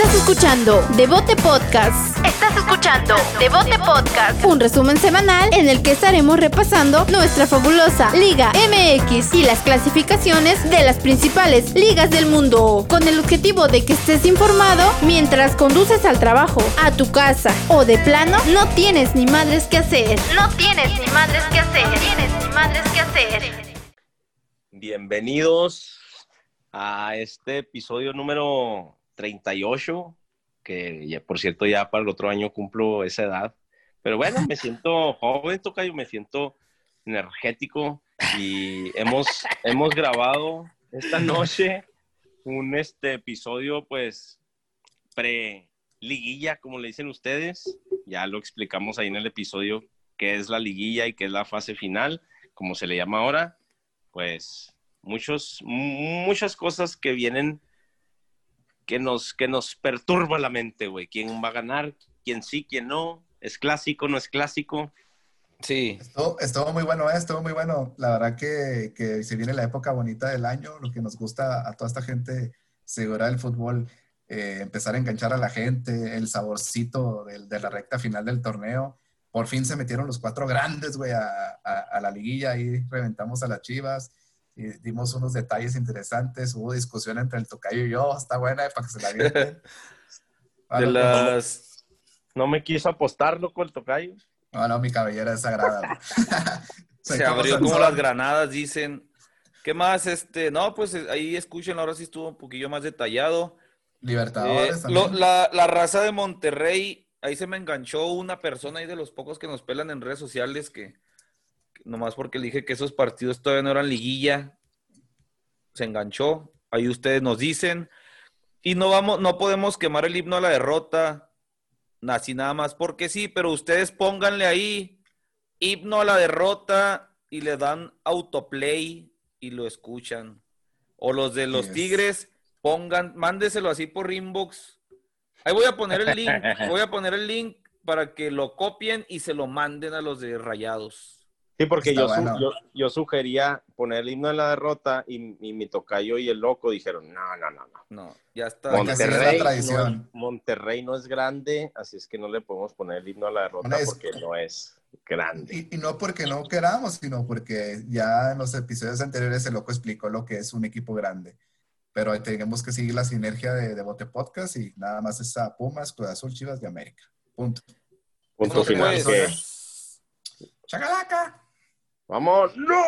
Estás escuchando Devote Podcast. Estás escuchando Devote Podcast. Un resumen semanal en el que estaremos repasando nuestra fabulosa Liga MX y las clasificaciones de las principales ligas del mundo. Con el objetivo de que estés informado mientras conduces al trabajo, a tu casa o de plano no tienes ni madres que hacer. No tienes ni madres que hacer. No tienes ni madres que hacer. Bienvenidos a este episodio número 38, que ya, por cierto ya para el otro año cumplo esa edad. Pero bueno, me siento joven, Tocayo, me siento energético y hemos, hemos grabado esta noche un este episodio pues pre-liguilla, como le dicen ustedes. Ya lo explicamos ahí en el episodio qué es la liguilla y qué es la fase final, como se le llama ahora. Pues muchos, muchas cosas que vienen que nos, que nos perturba la mente, güey. ¿Quién va a ganar? ¿Quién sí? ¿Quién no? ¿Es clásico? ¿No es clásico? Sí. Estuvo, estuvo muy bueno, ¿eh? estuvo muy bueno. La verdad que, que se viene la época bonita del año, lo que nos gusta a toda esta gente, seguridad del fútbol, eh, empezar a enganchar a la gente, el saborcito del, de la recta final del torneo. Por fin se metieron los cuatro grandes, güey, a, a, a la liguilla. Ahí reventamos a las chivas y dimos unos detalles interesantes. Hubo discusión entre el tocayo y yo, está buena eh, para que se la vienten. De las... No me quiso apostar, loco, el tocayo. No, no, mi cabellera es sagrada. Se abrió como las granadas, dicen. ¿Qué más? Este, no, pues eh, ahí escuchen, ahora sí estuvo un poquillo más detallado. Libertadores Eh, lo- la, la raza de Monterrey, ahí se me enganchó una persona ahí de los pocos que nos pelan en redes sociales que nomás porque le dije que esos partidos todavía no eran liguilla, se enganchó. Ahí ustedes nos dicen. Y no vamos, no podemos quemar el himno a la derrota, así nada más porque sí, pero ustedes pónganle ahí himno a la derrota y le dan autoplay y lo escuchan. O los de los Yes. Tigres, pongan, mándeselo así por inbox. Ahí voy a poner el link, voy a poner el link para que lo copien y se lo manden a los de Rayados. Sí, porque yo, bueno. yo, yo sugería poner el himno de la derrota y, y mi tocayo y el loco dijeron, no, no, no, no. No, ya está. Porque así es la Monterrey, no es, Monterrey no es grande, así es que no le podemos poner el himno a la derrota es- porque no es grande. Y, y no porque no queramos, sino porque ya en los episodios anteriores el loco explicó lo que es un equipo grande. Pero tenemos que seguir la sinergia de, de Bote Podcast y nada más es a Pumas, Cruz Azul, Chivas de América. Punto. Punto final. pues. que- ¡Chacalaca! ¡Vamos! ¡No!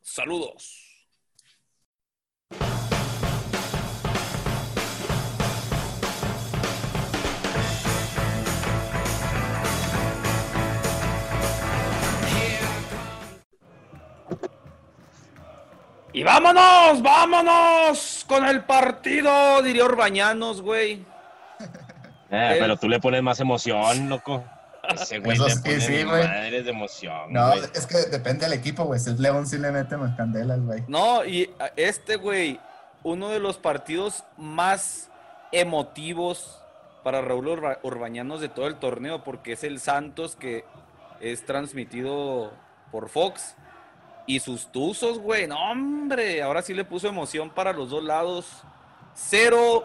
Saludos. Y vámonos, vámonos con el partido, diría Orbañanos, güey. Eh, pero tú le pones más emoción, loco. Ese güey Eso le sí, pone sí, madres de emoción. No, güey. es que depende del equipo, güey. Si es León, sí le mete más candelas, güey. No, y este, güey, uno de los partidos más emotivos para Raúl Urba- Urbañanos de todo el torneo, porque es el Santos que es transmitido por Fox. Y sus tuzos, güey, no, hombre, ahora sí le puso emoción para los dos lados. Cero,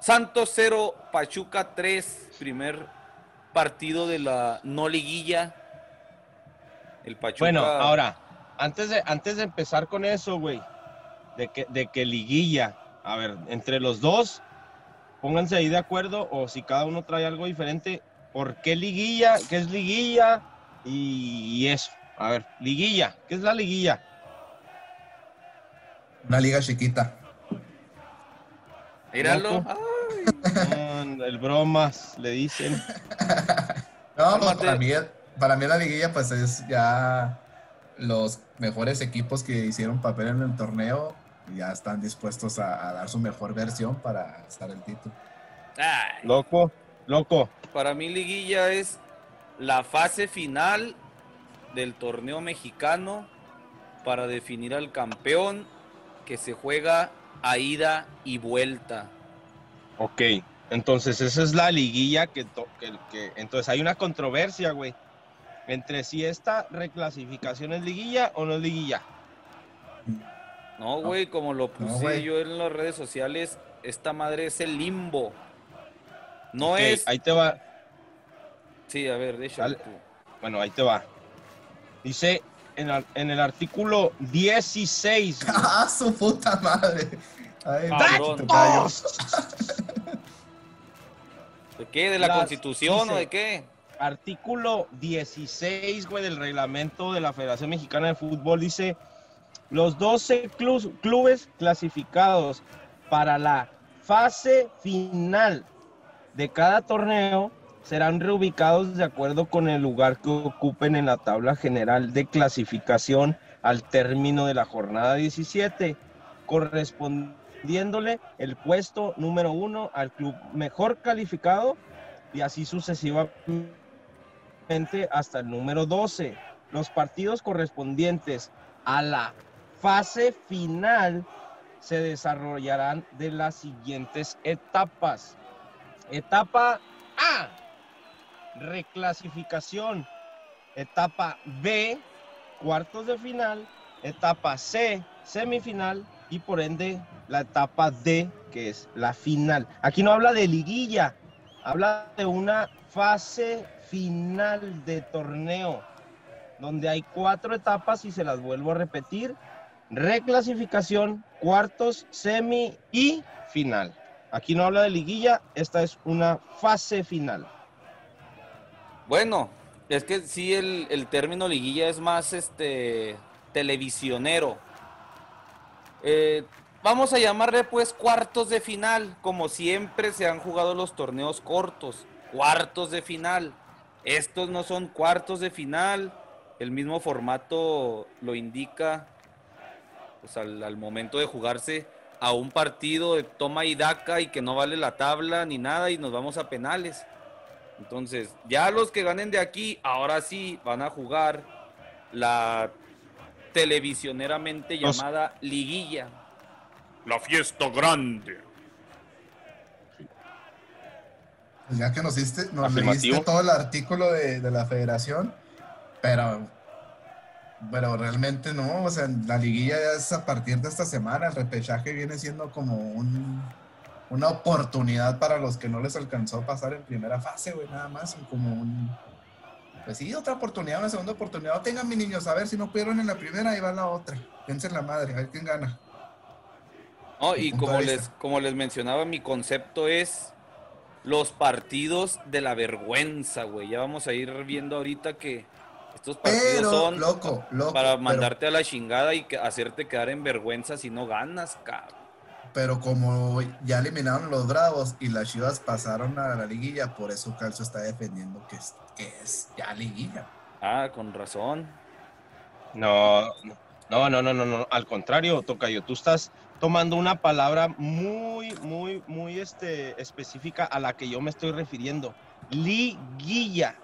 Santos cero, Pachuca 3, primer partido de la no liguilla. El Pachuca. Bueno, ahora, antes de, antes de empezar con eso, güey, de que, de que liguilla, a ver, entre los dos, pónganse ahí de acuerdo, o si cada uno trae algo diferente, ¿por qué liguilla? ¿Qué es liguilla? Y, y eso. A ver, liguilla, ¿qué es la liguilla? Una liga chiquita. Míralo. Loco. El bromas, le dicen. No, pues, para mí, para mí la liguilla, pues es ya los mejores equipos que hicieron papel en el torneo ya están dispuestos a, a dar su mejor versión para estar el título. Ay. Loco, loco. Para mí liguilla es la fase final del torneo mexicano para definir al campeón que se juega a ida y vuelta. Ok, entonces esa es la liguilla que, to- que, que- entonces hay una controversia, güey, entre si esta reclasificación es liguilla o no es liguilla. No, güey, como lo puse yo en las redes sociales, esta madre es el limbo. No es. Ahí te va. Sí, a ver, déjalo. Bueno, ahí te va. Dice en, en el artículo 16. ¡Ah, su puta madre! Ay, ¿De qué? ¿De la Constitución o de qué? Artículo 16, güey, del reglamento de la Federación Mexicana de Fútbol dice: los 12 clubes clasificados para la fase final de cada torneo serán reubicados de acuerdo con el lugar que ocupen en la tabla general de clasificación al término de la jornada 17, correspondiéndole el puesto número uno al club mejor calificado y así sucesivamente hasta el número 12. Los partidos correspondientes a la fase final se desarrollarán de las siguientes etapas. Etapa A, reclasificación. Etapa B, cuartos de final. Etapa C, semifinal. Y por ende, la etapa D, que es la final. Aquí no habla de liguilla, habla de una fase final de torneo, donde hay cuatro etapas y se las vuelvo a repetir reclasificación, cuartos, semi y final. Aquí no habla de liguilla, esta es una fase final. Bueno, es que sí el, término liguilla es más este televisionero. Eh, vamos a llamarle pues cuartos de final, como siempre se han jugado los torneos cortos, cuartos de final. Estos no son cuartos de final, el mismo formato lo indica pues al, momento de jugarse a un partido de toma y daca y que no vale la tabla ni nada y nos vamos a penales. Entonces, ya los que ganen de aquí, ahora sí van a jugar la televisioneramente llamada liguilla. La fiesta grande. Pues ya que nos hiciste, nos leíste todo el artículo de, de la federación, pero pero realmente no, o sea, la liguilla ya es a partir de esta semana, el repechaje viene siendo como un, una oportunidad para los que no les alcanzó a pasar en primera fase, güey, nada más, como un, pues sí, otra oportunidad, una segunda oportunidad. tengan mis niños, a ver si no pudieron en la primera, ahí va la otra. Piensen la madre, a ver quién gana. No, y como les, como les mencionaba, mi concepto es los partidos de la vergüenza, güey. Ya vamos a ir viendo ahorita que estos partidos son loco, loco, para mandarte a la chingada y hacerte quedar en vergüenza si no ganas, cabrón. Pero como ya eliminaron los Bravos y las Chivas pasaron a la liguilla, por eso Calcio está defendiendo que que es ya liguilla. Ah, con razón. No, no, no, no, no, no. Al contrario, Tocayo, tú estás tomando una palabra muy, muy, muy este, específica a la que yo me estoy refiriendo. Liguilla.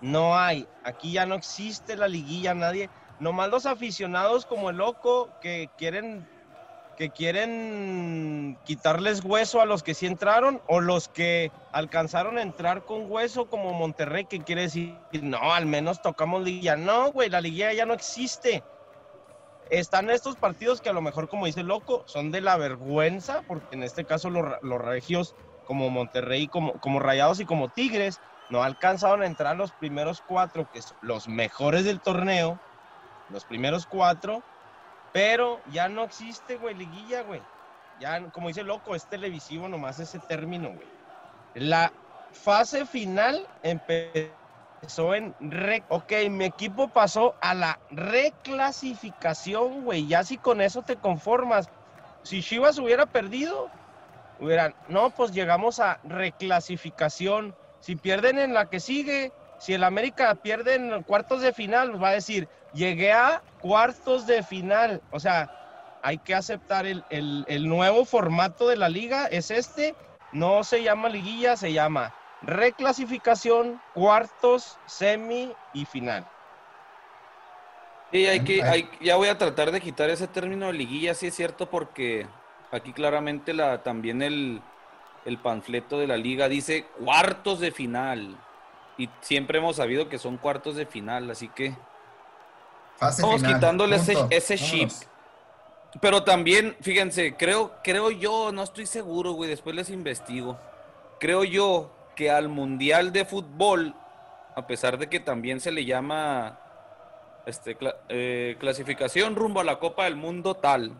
No hay, aquí ya no existe la liguilla, nadie, nomás los aficionados como el loco que quieren que quieren quitarles hueso a los que sí entraron o los que alcanzaron a entrar con hueso como Monterrey que quiere decir, no, al menos tocamos liguilla. No, güey, la liguilla ya no existe. Están estos partidos que a lo mejor, como dice loco, son de la vergüenza, porque en este caso los, los regios como Monterrey, como, como Rayados y como Tigres, no alcanzaron a entrar los primeros cuatro, que los mejores del torneo, los primeros cuatro, pero ya no existe, güey, liguilla, güey. Ya, como dice loco, es televisivo nomás ese término, güey. La fase final empezó en... Re ok, mi equipo pasó a la reclasificación, güey. Ya si con eso te conformas. Si Chivas hubiera perdido, hubieran... No, pues llegamos a reclasificación si pierden en la que sigue, si el América pierde en cuartos de final, pues va a decir, llegué a cuartos de final. O sea, hay que aceptar el, nuevo formato de la liga, es este, no se llama liguilla, se llama reclasificación, cuartos, semi y final. Sí, hay que, ya voy a tratar de quitar ese término de liguilla, sí es cierto, porque aquí claramente la, también el, el panfleto de la liga dice cuartos de final. Y siempre hemos sabido que son cuartos de final, así que vamos quitándole ese, ese chip. Pero también, fíjense, creo, creo yo, no estoy seguro, güey, después les investigo. Creo yo que al Mundial de Fútbol, a pesar de que también se le llama este, eh, clasificación rumbo a la Copa del Mundo tal,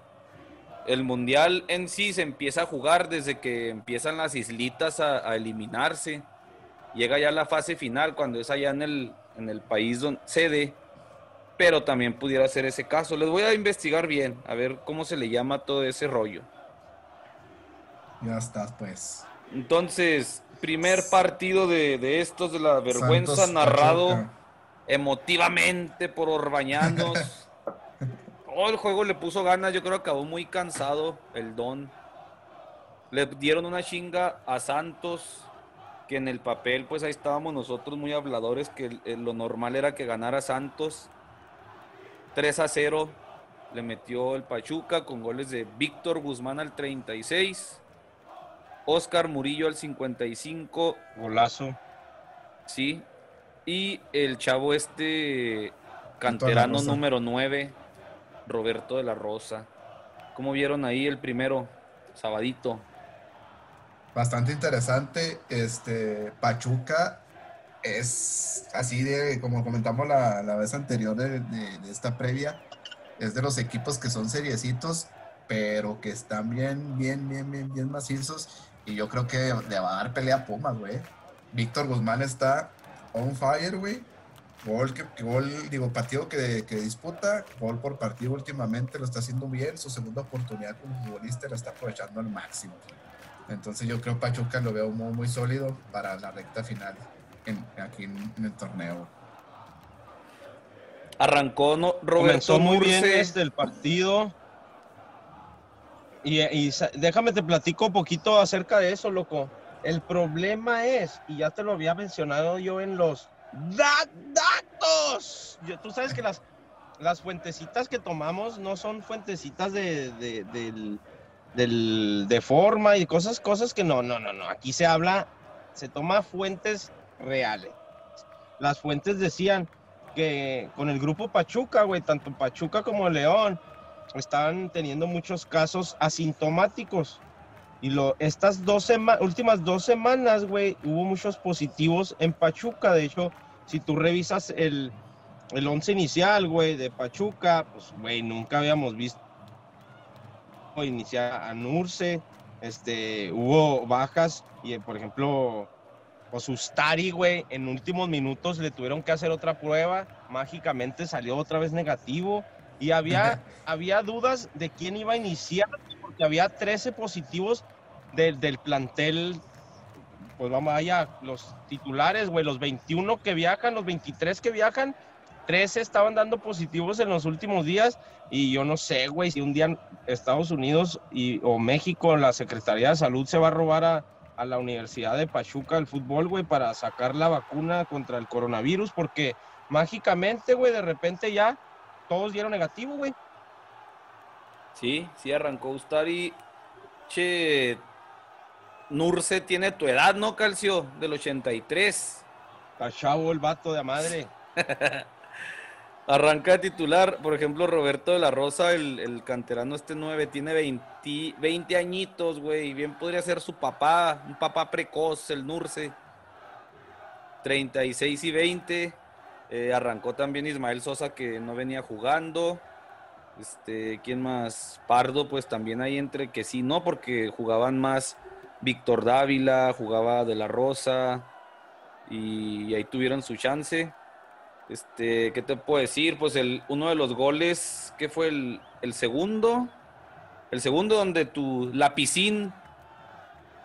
el Mundial en sí se empieza a jugar desde que empiezan las islitas a, eliminarse. Llega ya la fase final cuando es allá en el, en el país donde sede pero también pudiera ser ese caso. Les voy a investigar bien, a ver cómo se le llama todo ese rollo. Ya estás, pues. Entonces, primer partido de, estos de la vergüenza narrado emotivamente por Orbañanos. Todo el juego le puso ganas, yo creo que acabó muy cansado el Don. Le dieron una chinga a Santos, que en el papel, pues ahí estábamos nosotros muy habladores, que lo normal era que ganara Santos 3 a 0 le metió el Pachuca con goles de Víctor Guzmán al 36, Oscar Murillo al 55. Golazo. Sí. Y el chavo este canterano número 9, Roberto de la Rosa. ¿Cómo vieron ahí el primero, sabadito? Bastante interesante. Este Pachuca es así de, como comentamos la, vez anterior de, esta previa, es de los equipos que son seriecitos, pero que están bien, bien, bien, bien, bien macizos. Y yo creo que le va a dar pelea a Pumas, güey. Víctor Guzmán está on fire, güey. Gol, que, gol, digo, partido que, que, disputa, gol por partido últimamente, lo está haciendo bien. Su segunda oportunidad como futbolista la está aprovechando al máximo. Entonces yo creo Pachuca lo veo muy, muy sólido para la recta final aquí en, el torneo. Arrancó no, Roberto Comenzó muy bien desde el partido. Y, déjame te platico un poquito acerca de eso, loco. El problema es, y ya te lo había mencionado yo en los datos. tú sabes que las, las fuentecitas que tomamos no son fuentecitas de, de forma y cosas, cosas que no, no, no, no. Aquí se habla, se toma fuentes reales. Las fuentes decían que con el grupo Pachuca, güey, tanto Pachuca como León, estaban teniendo muchos casos asintomáticos. Y lo, estas dos últimas dos semanas, güey, hubo muchos positivos en Pachuca. De hecho, si tú revisas el, el once inicial, güey, de Pachuca, pues, güey, nunca habíamos visto iniciar a Nurse. Este, hubo bajas y, por ejemplo, Osustari, güey, en últimos minutos le tuvieron que hacer otra prueba, mágicamente salió otra vez negativo y había, había dudas de quién iba a iniciar, porque había 13 positivos del plantel, pues vamos allá, los titulares, güey, los 21 que viajan, los 23 que viajan, 13 estaban dando positivos en los últimos días y yo no sé, güey, si un día Estados Unidos y, o México, la Secretaría de Salud se va a robar a, a la Universidad de Pachuca el fútbol, güey, para sacar la vacuna contra el coronavirus, porque mágicamente, güey, de repente ya todos dieron negativo, güey. Sí, sí arrancó Ustari. Che, Nurse tiene tu edad, ¿no, Calcio? Del 83. Está chavo el vato de madre. Arranca titular, por ejemplo, Roberto de la Rosa, el, canterano este 9, tiene 20, 20 añitos, güey. Bien podría ser su papá, un papá precoz, el Nurse. 36 y 20. Eh, arrancó también Ismael Sosa, que no venía jugando. Este, ¿quién más? Pardo, pues también ahí entre que sí, no, porque jugaban más Víctor Dávila, jugaba de la Rosa. y ahí tuvieron su chance. Este, ¿qué te puedo decir? Pues el, uno de los goles, ¿qué fue el, segundo? El segundo donde tu lapicín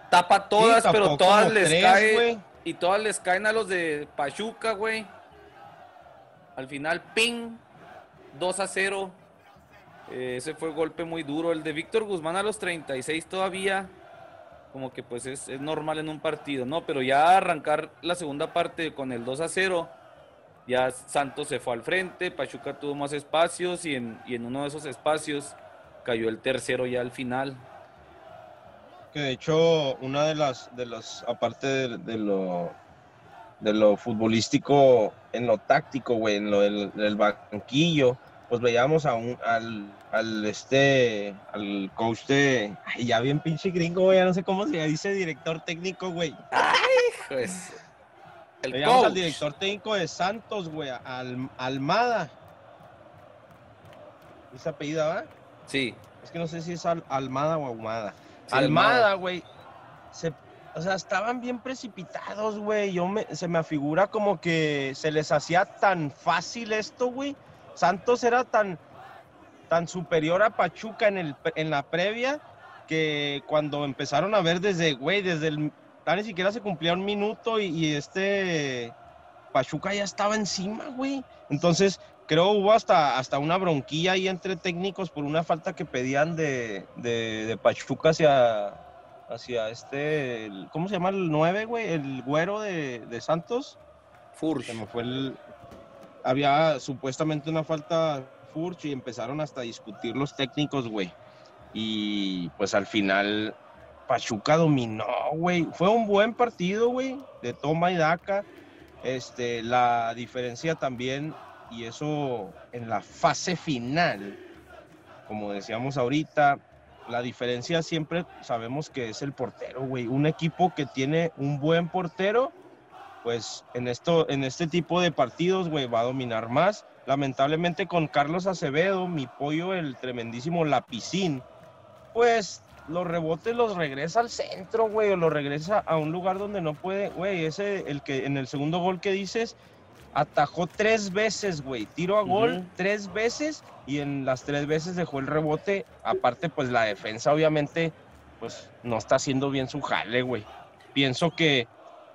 tapa todas, pero todas les caen. Y todas les caen a los de Pachuca, güey. Al final, ping, 2 a 0. Eh, ese fue golpe muy duro. El de Víctor Guzmán a los 36 todavía, como que pues es, es normal en un partido, ¿no? Pero ya arrancar la segunda parte con el 2 a 0 ya Santos se fue al frente, Pachuca tuvo más espacios y en, uno de esos espacios cayó el tercero ya al final. Que de hecho, una de las, de las aparte de, lo de lo futbolístico, en lo táctico, güey, en lo del, banquillo, pues veíamos a un, al, al este, al coach de, ay, ya bien pinche gringo, güey, ya no sé cómo se dice director técnico, güey. Ay, pues. El al director técnico de Santos, güey, al, Almada. ¿Esa apellida, va? Sí. Es que no sé si es Almada o Ahumada. Almada, güey. o sea, estaban bien precipitados, güey. Yo me, se me afigura como que se les hacía tan fácil esto, güey Santos era tan, tan superior a Pachuca en, el, en la previa que cuando empezaron a ver desde, güey, desde el, ni siquiera se cumplía un minuto y, este Pachuca ya estaba encima, güey. Entonces, creo hubo hasta, hasta una bronquilla ahí entre técnicos por una falta que pedían de, de, Pachuca hacia, hacia este, ¿cómo se llama el 9, güey? El güero de, de Santos. Furch. Se me fue el, había supuestamente una falta Furch y empezaron hasta a discutir los técnicos, güey. Y pues al final Pachuca dominó, güey. Fue un buen partido, güey, de toma y daca. Este, la diferencia también, y eso en la fase final, como decíamos ahorita, la diferencia siempre sabemos que es el portero, güey. Un equipo que tiene un buen portero pues en, esto, en este tipo de partidos, güey, va a dominar más. Lamentablemente con Carlos Acevedo, mi pollo, el tremendísimo Lapicín, pues los rebotes los regresa al centro, güey, o los regresa a un lugar donde no puede, güey, ese, el que en el segundo gol que dices, atajó tres veces, güey, tiro a gol tres veces y en las tres veces dejó el rebote, aparte pues la defensa obviamente, pues no está haciendo bien su jale, güey. Pienso que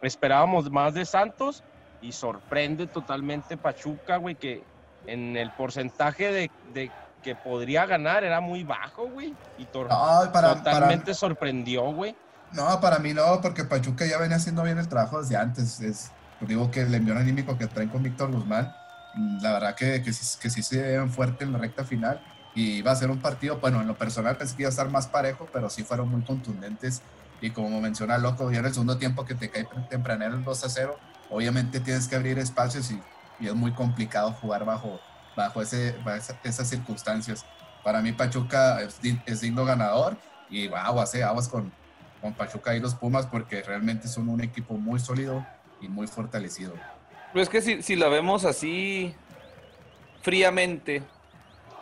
esperábamos más de Santos y sorprende totalmente Pachuca, güey, que en el porcentaje de, que podría ganar era muy bajo, güey. Y totalmente sorprendió, güey. No, para mí no, porque Pachuca ya venía haciendo bien el trabajo desde antes. Es, digo que el envío anímico que traen con Víctor Guzmán, mm, la verdad que, que, sí, que sí se veían fuerte en la recta final. Y va a ser un partido, bueno, en lo personal pensé que iba a estar más parejo, pero sí fueron muy contundentes y como menciona Loco, ya en el segundo tiempo que te cae tempranero el 2 a 0, obviamente tienes que abrir espacios y, y es muy complicado jugar bajo, bajo, ese, esas circunstancias. Para mí Pachuca es, digno ganador y aguas, eh, aguas con, con Pachuca y los Pumas porque realmente son un equipo muy sólido y muy fortalecido. Pero es que si, si la vemos así fríamente,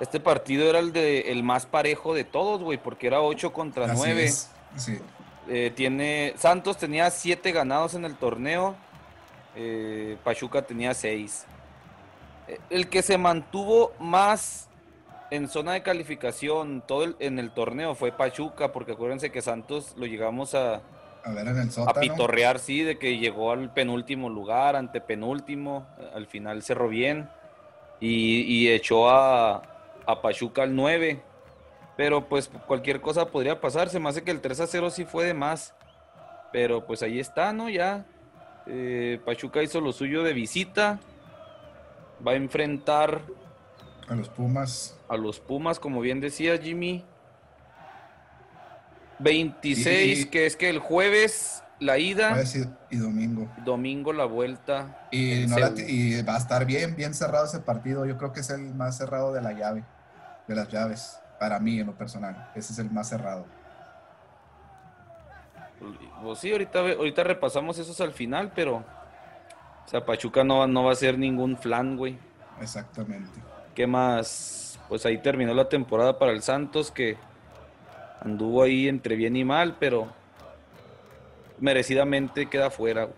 este partido era el, de, el más parejo de todos, güey, porque era 8 contra así 9. Eh, tiene, Santos tenía 7 ganados en el torneo, eh, Pachuca tenía 6 el que se mantuvo más en zona de calificación todo en el torneo fue Pachuca, porque acuérdense que Santos lo llegamos a, a, pitorrear, sí, de que llegó al penúltimo lugar, ante penúltimo, al final cerró bien y, echó a, a Pachuca al 9 pero pues cualquier cosa podría pasar. Se me hace que el 3 a 0 sí fue de más. Pero pues ahí está, ¿no? Ya. Eh, Pachuca hizo lo suyo de visita. Va a enfrentar. A los Pumas. A los Pumas, como bien decía Jimmy. 26, que es que el jueves la ida. y, domingo. Domingo la vuelta. Y, y va a estar bien, bien cerrado ese partido. Yo creo que es el más cerrado de la llave. De las llaves para mí en lo personal. Ese es el más cerrado. Pues sí, ahorita, ahorita repasamos esos al final, pero o sea, Pachuca no, no va a ser ningún flan, güey. Exactamente. ¿Qué más? Pues ahí terminó la temporada para el Santos, que anduvo ahí entre bien y mal, pero merecidamente queda fuera.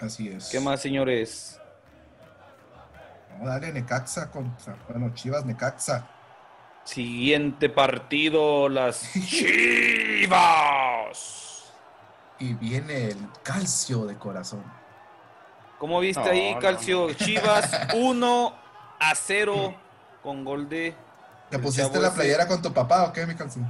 Así es. ¿Qué más, señores? Vamos a darle Necaxa contra, bueno, Chivas Necaxa. Siguiente partido, las Chivas. Y viene el calcio de corazón. ¿Cómo viste ahí, calcio? Chivas 1 a 0 con gol de. ¿Te pusiste la playera con tu papá o qué, mi calcio?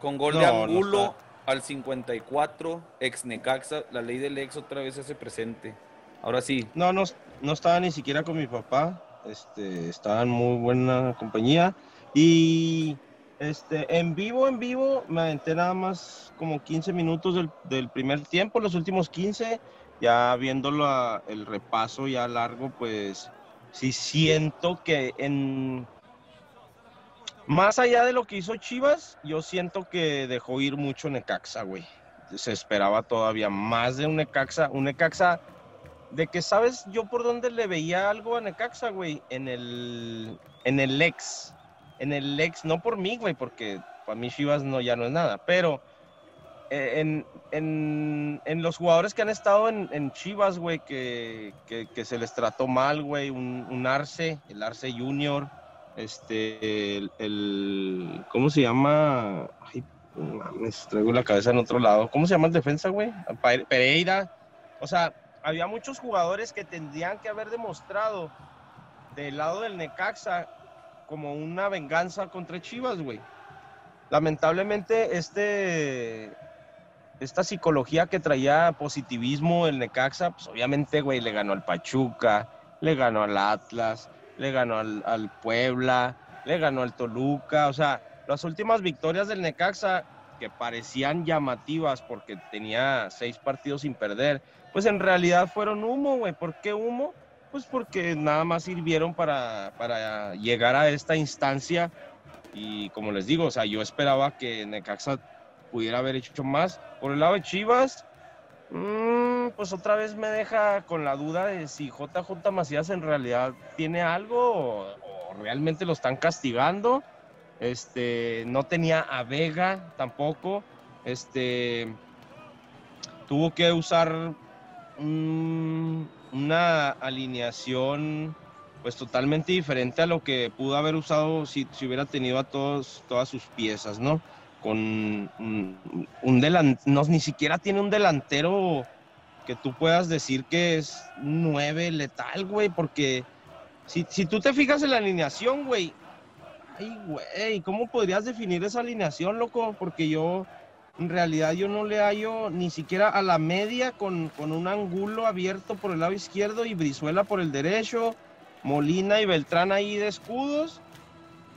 Con gol de Angulo al 54, ex Necaxa. La ley del ex otra vez se hace presente. Ahora sí. No, no, no estaba ni siquiera con mi papá. Este, estaba en muy buena compañía. Y este, en vivo, en vivo, me aventé nada más como 15 minutos del, primer tiempo, los últimos 15, ya viendo el repaso ya largo, pues sí siento que en... Más allá de lo que hizo Chivas, yo siento que dejó ir mucho Necaxa, güey. Se esperaba todavía más de un Necaxa. Un Necaxa de que, ¿sabes yo por dónde le veía algo a Necaxa, güey? En el, en el ex. En el ex, no por mí, güey, porque para mí Chivas no, ya no es nada, pero eh, en, los jugadores que han estado en, Chivas, güey, que, se les trató mal, güey, un, Arce, el Arce Junior, este, el, ¿cómo se llama? Ay, mames, traigo la cabeza en otro lado. ¿Cómo se llama el defensa, güey? Pereira. O sea, había muchos jugadores que tendrían que haber demostrado del lado del Necaxa como una venganza contra Chivas, güey. Lamentablemente, este, esta psicología que traía positivismo el Necaxa, pues obviamente, güey, le ganó al Pachuca, le ganó al Atlas, le ganó al, Puebla, le ganó al Toluca, o sea, las últimas victorias del Necaxa que parecían llamativas porque tenía seis partidos sin perder, pues en realidad fueron humo, güey. ¿Por qué humo? Pues porque nada más sirvieron para, para llegar a esta instancia y como les digo, o sea, yo esperaba que Necaxa pudiera haber hecho más. Por el lado de Chivas, mm, pues otra vez me deja con la duda de si JJ Macías en realidad tiene algo o, realmente lo están castigando. Este, no tenía a Vega tampoco. Este, tuvo que usar una alineación pues totalmente diferente a lo que pudo haber usado si, si hubiera tenido a todos, todas sus piezas, ¿no? Con un, delantero, ni siquiera tiene un delantero que tú puedas decir que es nueve letal, güey, porque si, tú te fijas en la alineación, güey, ay, güey, ¿cómo podrías definir esa alineación, loco? Porque yo, en realidad, yo no le hallo ni siquiera a la media con, con un ángulo abierto por el lado izquierdo y Brizuela por el derecho, Molina y Beltrán ahí de escudos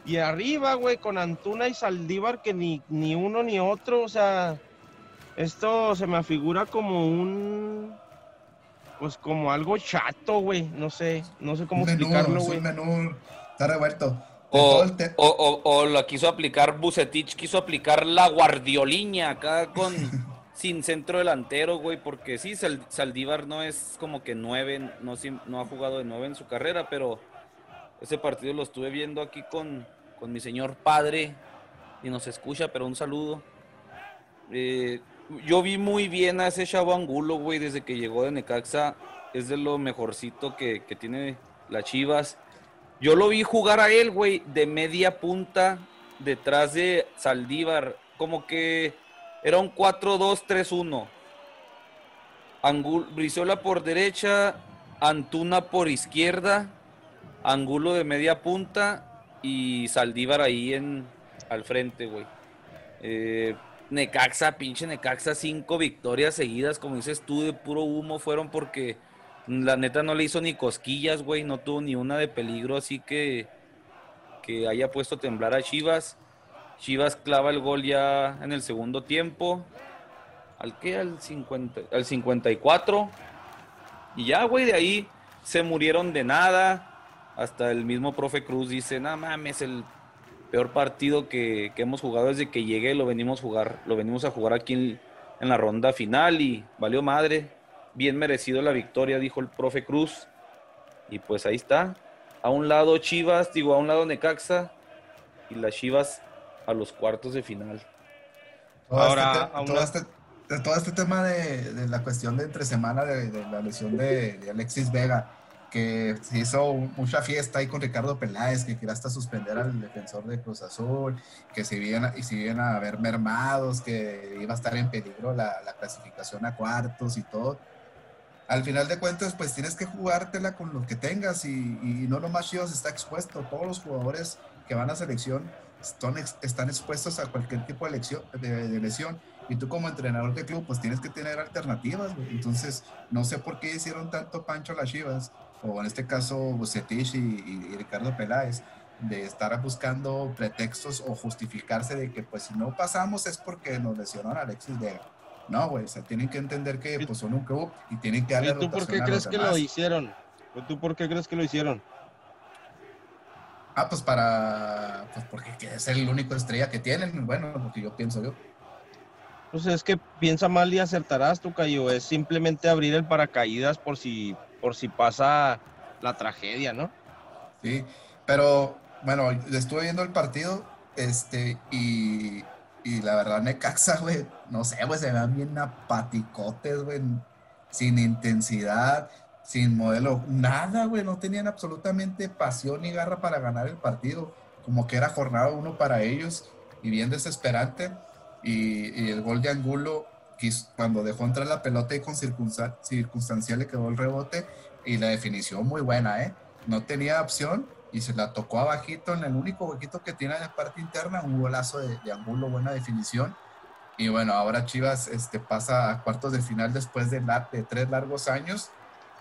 y arriba, güey, con Antuna y Saldívar, que ni, ni uno ni otro, o sea, esto se me afigura como un. Pues como algo chato, güey. No sé, no sé cómo explicarlo, güey. Menú, está revuelto. O, o, o, la quiso aplicar Bucetich, quiso aplicar la guardioliña acá con sin centro delantero, güey, porque sí, Saldívar no es como que nueve, no, no ha jugado de nueve en su carrera, pero ese partido lo estuve viendo aquí con, mi señor padre y nos escucha, pero un saludo. Eh, yo vi muy bien a ese chavo Angulo, güey, desde que llegó de Necaxa. Es de lo mejorcito que, que tiene las Chivas. Yo lo vi jugar a él, güey, de media punta, detrás de Saldívar. Como que era un 4-2-3-1. Brizola por derecha, Antuna por izquierda Angulo de media punta y Saldívar ahí en, al frente, güey. Eh, Necaxa, pinche Necaxa, cinco victorias seguidas, como dices tú, de puro humo fueron porque la neta no le hizo ni cosquillas, güey, no tuvo ni una de peligro, así que que haya puesto temblar a Chivas. Chivas clava el gol ya en el segundo tiempo. ¿Al qué? Al, 50, al 54. Y ya, güey, de ahí se murieron de nada. Hasta el mismo profe Cruz dice, no mames, el peor partido que, hemos jugado desde que llegué, lo venimos, jugar, lo venimos a jugar aquí en, la ronda final y valió madre. Bien merecido la victoria, dijo el profe Cruz. Y pues ahí está. A un lado Chivas, digo, a un lado Necaxa y las Chivas a los cuartos de final. Ahora, este, este, todo, este, tema de, la cuestión de entre semana de, la lesión de Alexis Vega que se hizo mucha fiesta ahí con Ricardo Peláez, que quería hasta suspender al defensor de Cruz Azul, que se iban, y se iban a ver mermados, que iba a estar en peligro la, clasificación a cuartos y todo. Al final de cuentas, pues tienes que jugártela con lo que tengas y, y no nomás Chivas está expuesto, todos los jugadores que van a selección están, están expuestos a cualquier tipo de, lección, de, lesión y tú como entrenador de club pues tienes que tener alternativas, entonces no sé por qué hicieron tanto pancho las Chivas o en este caso Bucetich y, Ricardo Peláez, de estar buscando pretextos o justificarse de que pues si no pasamos es porque nos lesionaron a Alexis Vega. No, güey, o sea, tienen que entender que pues son un club y tienen que darle ¿Y tú por qué crees que lo hicieron? ¿Tú por qué crees que lo hicieron? Ah, pues para. Pues porque es el único estrella que tienen. Bueno, lo que yo pienso yo. Pues es que piensa mal y acertarás, tu Cayo. Es simplemente abrir el paracaídas por si, por si pasa la tragedia, ¿no? Sí, pero bueno, estuve viendo el partido este, y, y la verdad, Necaxa, güey, no sé, güey, se vean bien apaticotes, güey, sin intensidad, sin modelo, nada, güey, no tenían absolutamente pasión ni garra para ganar el partido, como que era jornada uno para ellos y bien desesperante. Y, el gol de Angulo, cuando dejó entrar la pelota y con circunstancial le quedó el rebote y la definición muy buena, ¿eh? No tenía opción y se la tocó abajito en el único huequito que tiene en la parte interna, un golazo de, de Angulo, buena definición. Y bueno, ahora Chivas este, pasa a cuartos de final después de, de tres largos años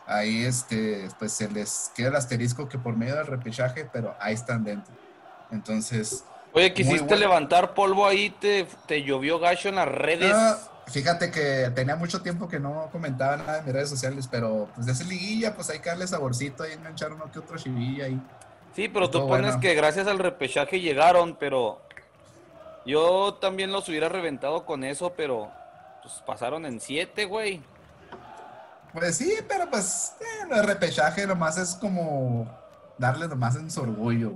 ahí este, pues se les queda el asterisco que por medio del repechaje, pero ahí están dentro. Entonces. Oye, quisiste levantar polvo ahí, te, te llovió gacho en las redes. Fíjate que tenía mucho tiempo que no comentaba nada en mis redes sociales, pero pues de esa liguilla, pues hay que darle saborcito y enganchar uno que otro chivilla ahí. Sí, pero tú pones que gracias al repechaje llegaron, pero yo también los hubiera reventado con eso, pero pues pasaron en siete, güey. Pues sí, pero pues eh, el repechaje nomás es como darle nomás en su orgullo.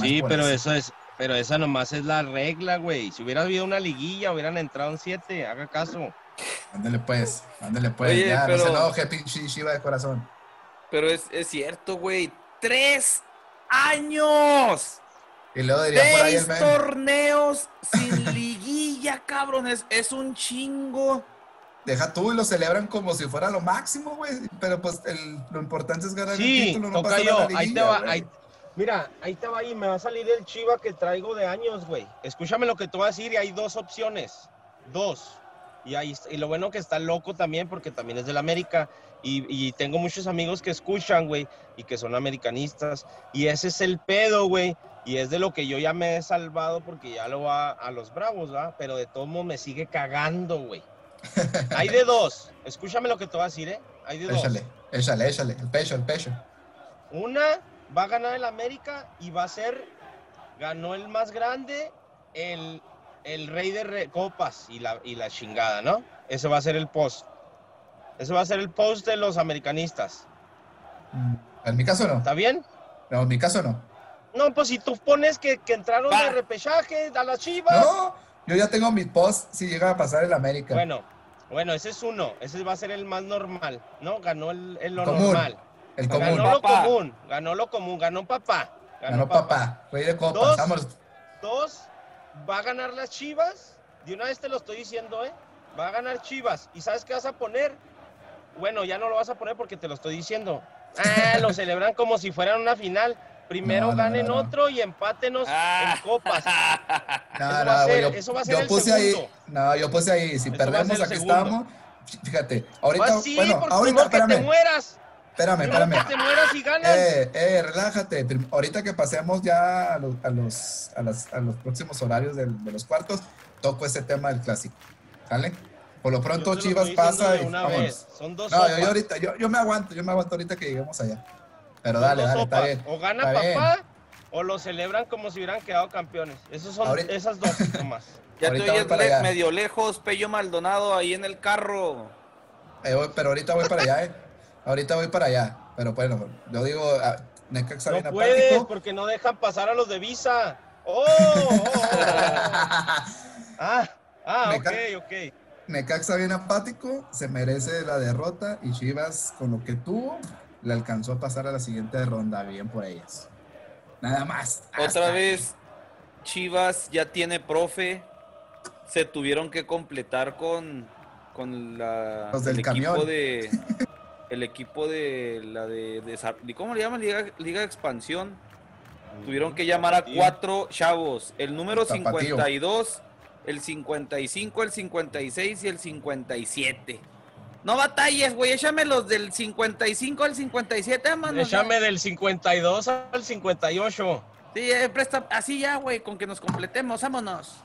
Sí, pero eso. es, pero esa nomás es la regla, güey. Si hubiera habido una liguilla, hubieran entrado en siete, haga caso. Ándale pues, ándale pues, ya, pero, no se enoje, pinche Shiva de corazón. Pero es, es cierto, güey, tres años. Y luego diría por ahí el torneos sin liguilla, cabrón, es un chingo deja tú y lo celebran como si fuera lo máximo, güey. Pero pues lo importante es ganar el título, no pasa yo. ahí te va, mira, ahí te va y me va a salir el chiva que traigo de años, güey. Escúchame lo que te voy a decir y hay dos opciones. Dos. Y, ahí, y lo bueno que está loco también, porque también es del América. Y, y tengo muchos amigos que escuchan, güey, y que son americanistas. Y ese es el pedo, güey. Y es de lo que yo ya me he salvado porque ya lo va a los bravos, ¿va? Pero de todo modo me sigue cagando, güey. Hay de dos. Escúchame lo que te voy a decir, ¿eh? Hay de dos. Échale, échale, échale. El pecho, el pecho. Una va a ganar el América y va a ser, ganó el más grande, el, el rey de copas y la, y la chingada, ¿no? Ese va a ser el post. Ese va a ser el post de los americanistas. En mi caso no. ¿Está bien? No, en mi caso no. No, pues si tú pones que, que entraron de repechaje a las chivas. No, yo ya tengo mi post si llega a pasar el América. Bueno, bueno, ese es uno. Ese va a ser el más normal, ¿no? Ganó el, lo normal. El común. Ganó lo común. Ganó lo común. Ganó papá. Ganó, papá. Rey de copas. Dos, dos, va a ganar las chivas. De una vez te lo estoy diciendo, ¿eh? Va a ganar chivas. ¿Y sabes qué vas a poner? Bueno, ya no lo vas a poner porque te lo estoy diciendo. Ah, lo celebran como si fueran una final. Primero ganen otro y empátenos en ah. copas. eso, va a ser, yo puse Ahí, no, yo puse ahí, si perdemos aquí estamos. Fíjate, ahorita, pues bueno, ahorita, espérame. Que te mueras. Espérame, espérame. Que te mueras y ganas. Eh, eh, relájate. Ahorita que pasemos ya a los, a los, a los próximos horarios de, de, los cuartos, toco ese tema del clásico. ¿Sale? Por lo pronto Chivas pasa y Son dos no, yo, yo, ahorita, yo, yo me aguanto, yo me aguanto ahorita que lleguemos allá. Pero dale, dale, está bien. O gana papá o lo celebran como si hubieran quedado campeones. Esas son esas dos nomás. ya te oyes medio lejos, Pello Maldonado ahí en el carro. Eh, pero ahorita voy para allá, eh. Ahorita voy para allá. Pero bueno, yo digo, uh, Necaxa No puedes, porque no dejan pasar a los de visa. ¡Oh! oh, oh, oh. ah, ah, ok, ok. Necaxa bien apático, se merece la derrota y Chivas con lo que tuvo le alcanzó a pasar a la siguiente ronda. Bien por ellas. Nada más. Otra vez, Chivas ya tiene profe. Se tuvieron que completar con, con la, Los del el equipo de. El equipo de la de, ¿cómo le llaman? Liga, Liga de Expansión. Tuvieron que llamar a cuatro chavos. El número 52, el 55, el 56 y el 57. No batalles, güey. Échame los del 55 al 57, mano. Échame del 52 al 58. Sí, eh, presta, así ya, güey, con que nos completemos, vámonos.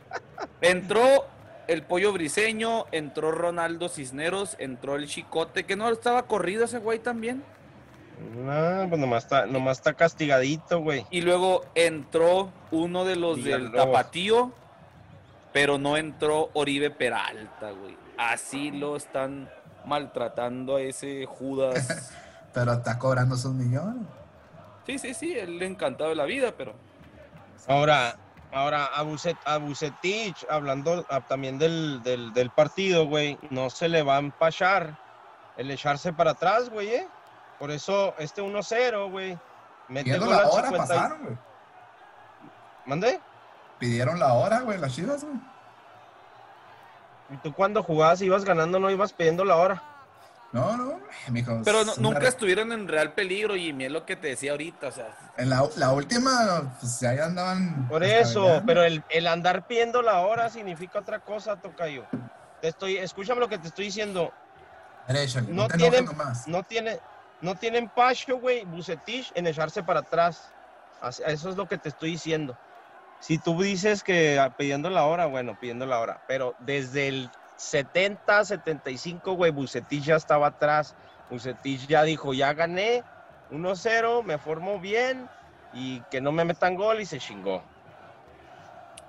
entró el pollo briseño, entró Ronaldo Cisneros, entró el Chicote, que no estaba corrido ese güey también. No, pues nomás está, nomás está castigadito, güey. Y luego entró uno de los del Tapatío, pero no entró Oribe Peralta, güey. Así lo están maltratando a ese Judas. pero está cobrando sus millones. Sí, sí, sí, él le encantado de la vida, pero. Ahora, ahora a, Bucetich, hablando ah, también del, del, partido, güey, no se le va a empachar el echarse para atrás, güey, ¿eh? Por eso este 1-0, güey. Pidieron la hora, pasaron, güey. ¿Mande? Pidieron la hora, güey, las chivas, güey. ¿Y tú cuando jugabas ibas ganando, no ibas pidiendo la hora? No, no, mijo. Pero nunca estuvieron en real peligro y es lo que te decía ahorita, o sea. En la, la última, pues ahí andaban. Por eso, pero el, el, andar pidiendo la hora significa otra cosa, Tocayo. Te estoy, escúchame lo que te estoy diciendo. no, no tienen, no tiene, no tienen pacho, güey, Bucetich en echarse para atrás. Eso es lo que te estoy diciendo. Si tú dices que pidiendo la hora, bueno, pidiendo la hora, pero desde el 70, 75, güey, Bucetich ya estaba atrás. Bucetich ya dijo, ya gané 1-0, me formó bien y que no me metan gol y se chingó.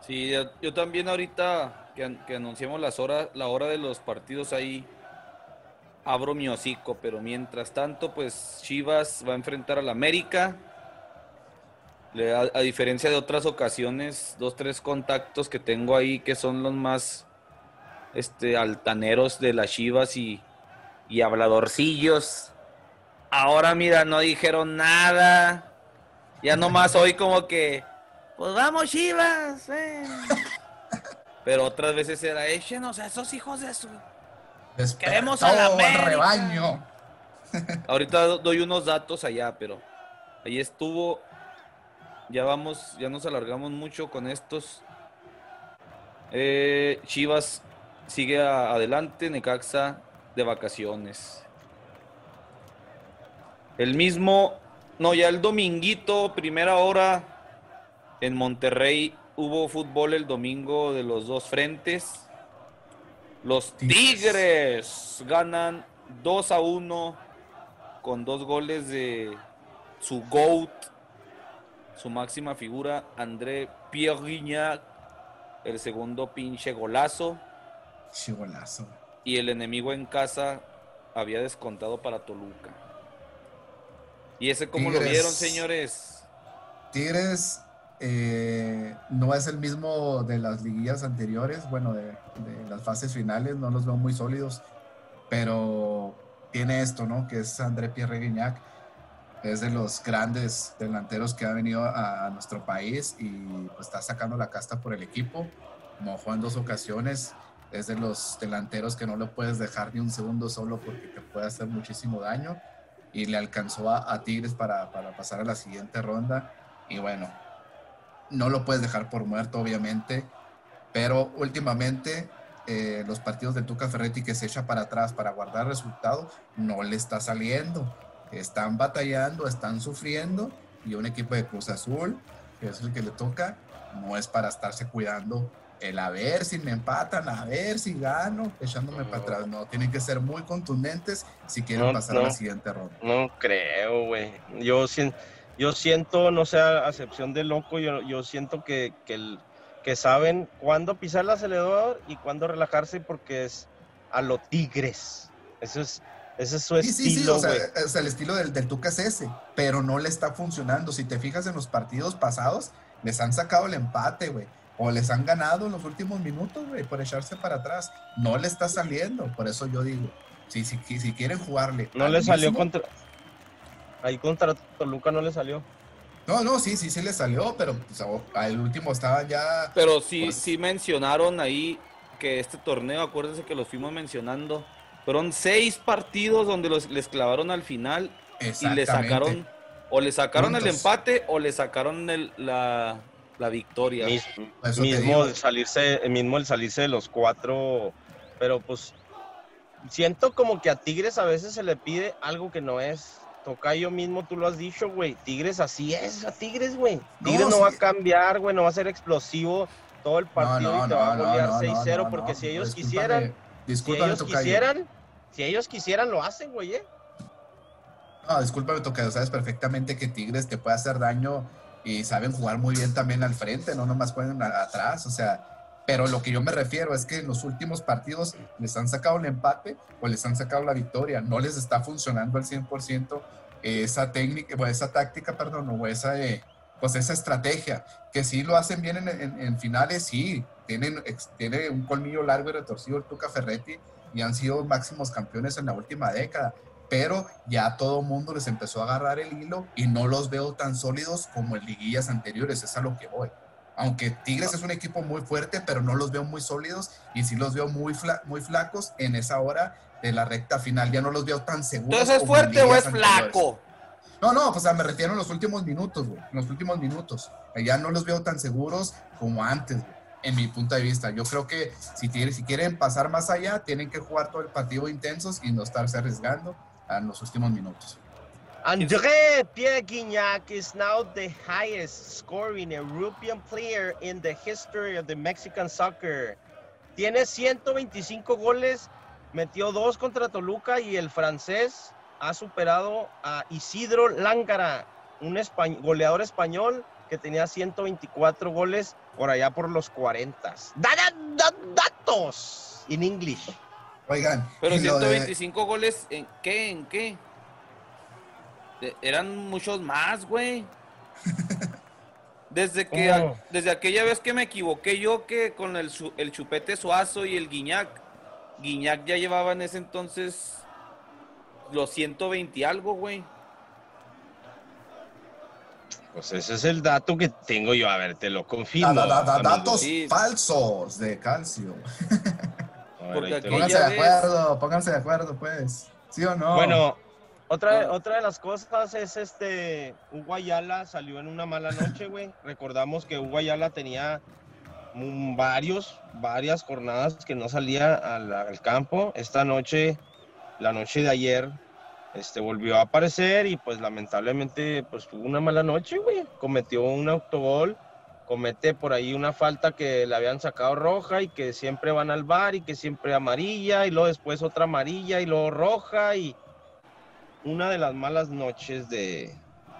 Sí, yo, también ahorita que, anunciamos las horas, la hora de los partidos ahí, abro mi hocico, pero mientras tanto, pues Chivas va a enfrentar al América. A, a, diferencia de otras ocasiones, dos, tres contactos que tengo ahí que son los más este, altaneros de las Chivas y, y habladorcillos. Ahora, mira, no dijeron nada. Ya nomás hoy como que, pues vamos Chivas. Eh". Pero otras veces era, échenos a esos hijos de su... Queremos a la rebaño. Ahorita doy unos datos allá, pero ahí estuvo. Ya vamos, ya nos alargamos mucho con estos. Eh, Chivas sigue adelante Necaxa de vacaciones. El mismo, no, ya el dominguito, primera hora, en Monterrey hubo fútbol el domingo de los dos frentes. Los Tigres ganan 2 a 1 con dos goles de su GOAT, su máxima figura, André Pierre el segundo pinche golazo. Y el enemigo en casa había descontado para Toluca. ¿Y ese cómo lo vieron, señores? Tigres eh, no es el mismo de las liguillas anteriores, bueno, de, las fases finales, no los veo muy sólidos, pero tiene esto, ¿no? Que es André Pierre Guignac, es de los grandes delanteros que ha venido a, nuestro país y pues, está sacando la casta por el equipo, mojó en dos ocasiones, es de los delanteros que no lo puedes dejar ni un segundo solo porque te puede hacer muchísimo daño. Y le alcanzó a, Tigres para, pasar a la siguiente ronda. Y bueno, no lo puedes dejar por muerto obviamente, pero últimamente eh, los partidos de Tuca Ferretti que se echa para atrás para guardar resultado no le está saliendo, están batallando, están sufriendo. Y un equipo de Cruz Azul, que es el que le toca, no es para estarse cuidando el a ver si me empatan, a ver si gano, echándome para atrás. No, tienen que ser muy contundentes si quieren pasar a la siguiente ronda. No creo, güey. Yo, yo siento, no sé, a excepción de loco, yo, yo siento que, que, que saben cuándo pisar el acelerador y cuándo relajarse porque es a los tigres. Eso es, ese es su estilo. Sí, sí, o sea, el estilo del, del Tuca es ese, pero no le está funcionando. Si te fijas en los partidos pasados, les han sacado el empate, güey o les han ganado en los últimos minutos, güey, por echarse para atrás. No le está saliendo, por eso yo digo, si, si, si quieren jugarle. No le salió contra. Ahí contra Toluca no le salió. No, no, sí, sí, sí le salió, pero pues, al último estaba ya. Pero sí, pues, sí mencionaron ahí que este torneo, acuérdense que los fuimos mencionando, fueron seis partidos donde los, les clavaron al final y le sacaron, o le sacaron el empate o le sacaron el, la, la victoria. mismo, el salirse, mismo el salirse de los cuatro, pero pues siento como que a Tigres a veces se le pide algo que no es. Tocayo mismo, tú lo has dicho, güey. Tigres así es, a Tigres, güey. Tigres no, va a cambiar, güey, no va a ser explosivo todo el partido y te va a golear 6-0, porque si ellos quisieran, si ellos quisieran, si ellos quisieran, lo hacen, güey, ¿eh? No, discúlpame, Tocayo, sabes perfectamente que Tigres te puede hacer daño y saben jugar muy bien también al frente, no nomás pueden atrás, o sea, pero lo que yo me refiero es que en los últimos partidos les han sacado el empate o les han sacado la victoria, no les está funcionando al 100% esa técnica, o esa táctica, perdón, o esa, eh, pues esa estrategia, que sí lo hacen bien en, en, finales, sí, tienen, tiene un colmillo largo y retorcido el Tuca Ferretti y han sido máximos campeones en la última década, pero ya todo mundo les empezó a agarrar el hilo y no los veo tan sólidos como en liguillas anteriores, es a lo que voy. Aunque Tigres es un equipo muy fuerte, pero no los veo muy sólidos y sí los veo muy, muy flacos en esa hora de la recta final. Ya no los veo tan seguros. Entonces, ¿es fuerte o es flaco? No, no, pues me refiero a los últimos minutos, güey. En los últimos minutos. Ya no los veo tan seguros como antes, en mi punto de vista. Yo creo que si, si quieren pasar más allá, tienen que jugar todo el partido intensos y no estarse arriesgando en los últimos minutos. André Pierre Guignac is now the highest scoring European player in the history of the Mexican soccer. Tiene 125 goles, metió dos contra Toluca y el francés ha superado a Isidro Lángara, un goleador español que tenía 124 goles por allá por los 40. datos en inglés. Oigan. Pero 125 goles, ¿en qué? ¿En qué? Eran muchos más, güey. Desde que desde aquella vez que me equivoqué yo que con el, el chupete suazo y el guiñac, guiñac ya llevaba en ese entonces los 120 algo, güey. Pues ese es el dato que tengo yo. A ver, te lo confirmo. datos falsos de calcio. pónganse de acuerdo, pónganse de acuerdo, pues. ¿Sí o no? Bueno, otra, otra de las cosas es este. Hugo Ayala salió en una mala noche, güey. Recordamos que Hugo Ayala tenía varios, varias jornadas que no salía al, al campo. Esta noche la noche de ayer este, volvió a aparecer y pues lamentablemente pues tuvo una mala noche, güey. Cometió un autogol, comete por ahí una falta que le habían sacado roja y que siempre van al bar y que siempre amarilla y luego después otra amarilla y luego roja y una de las malas noches de,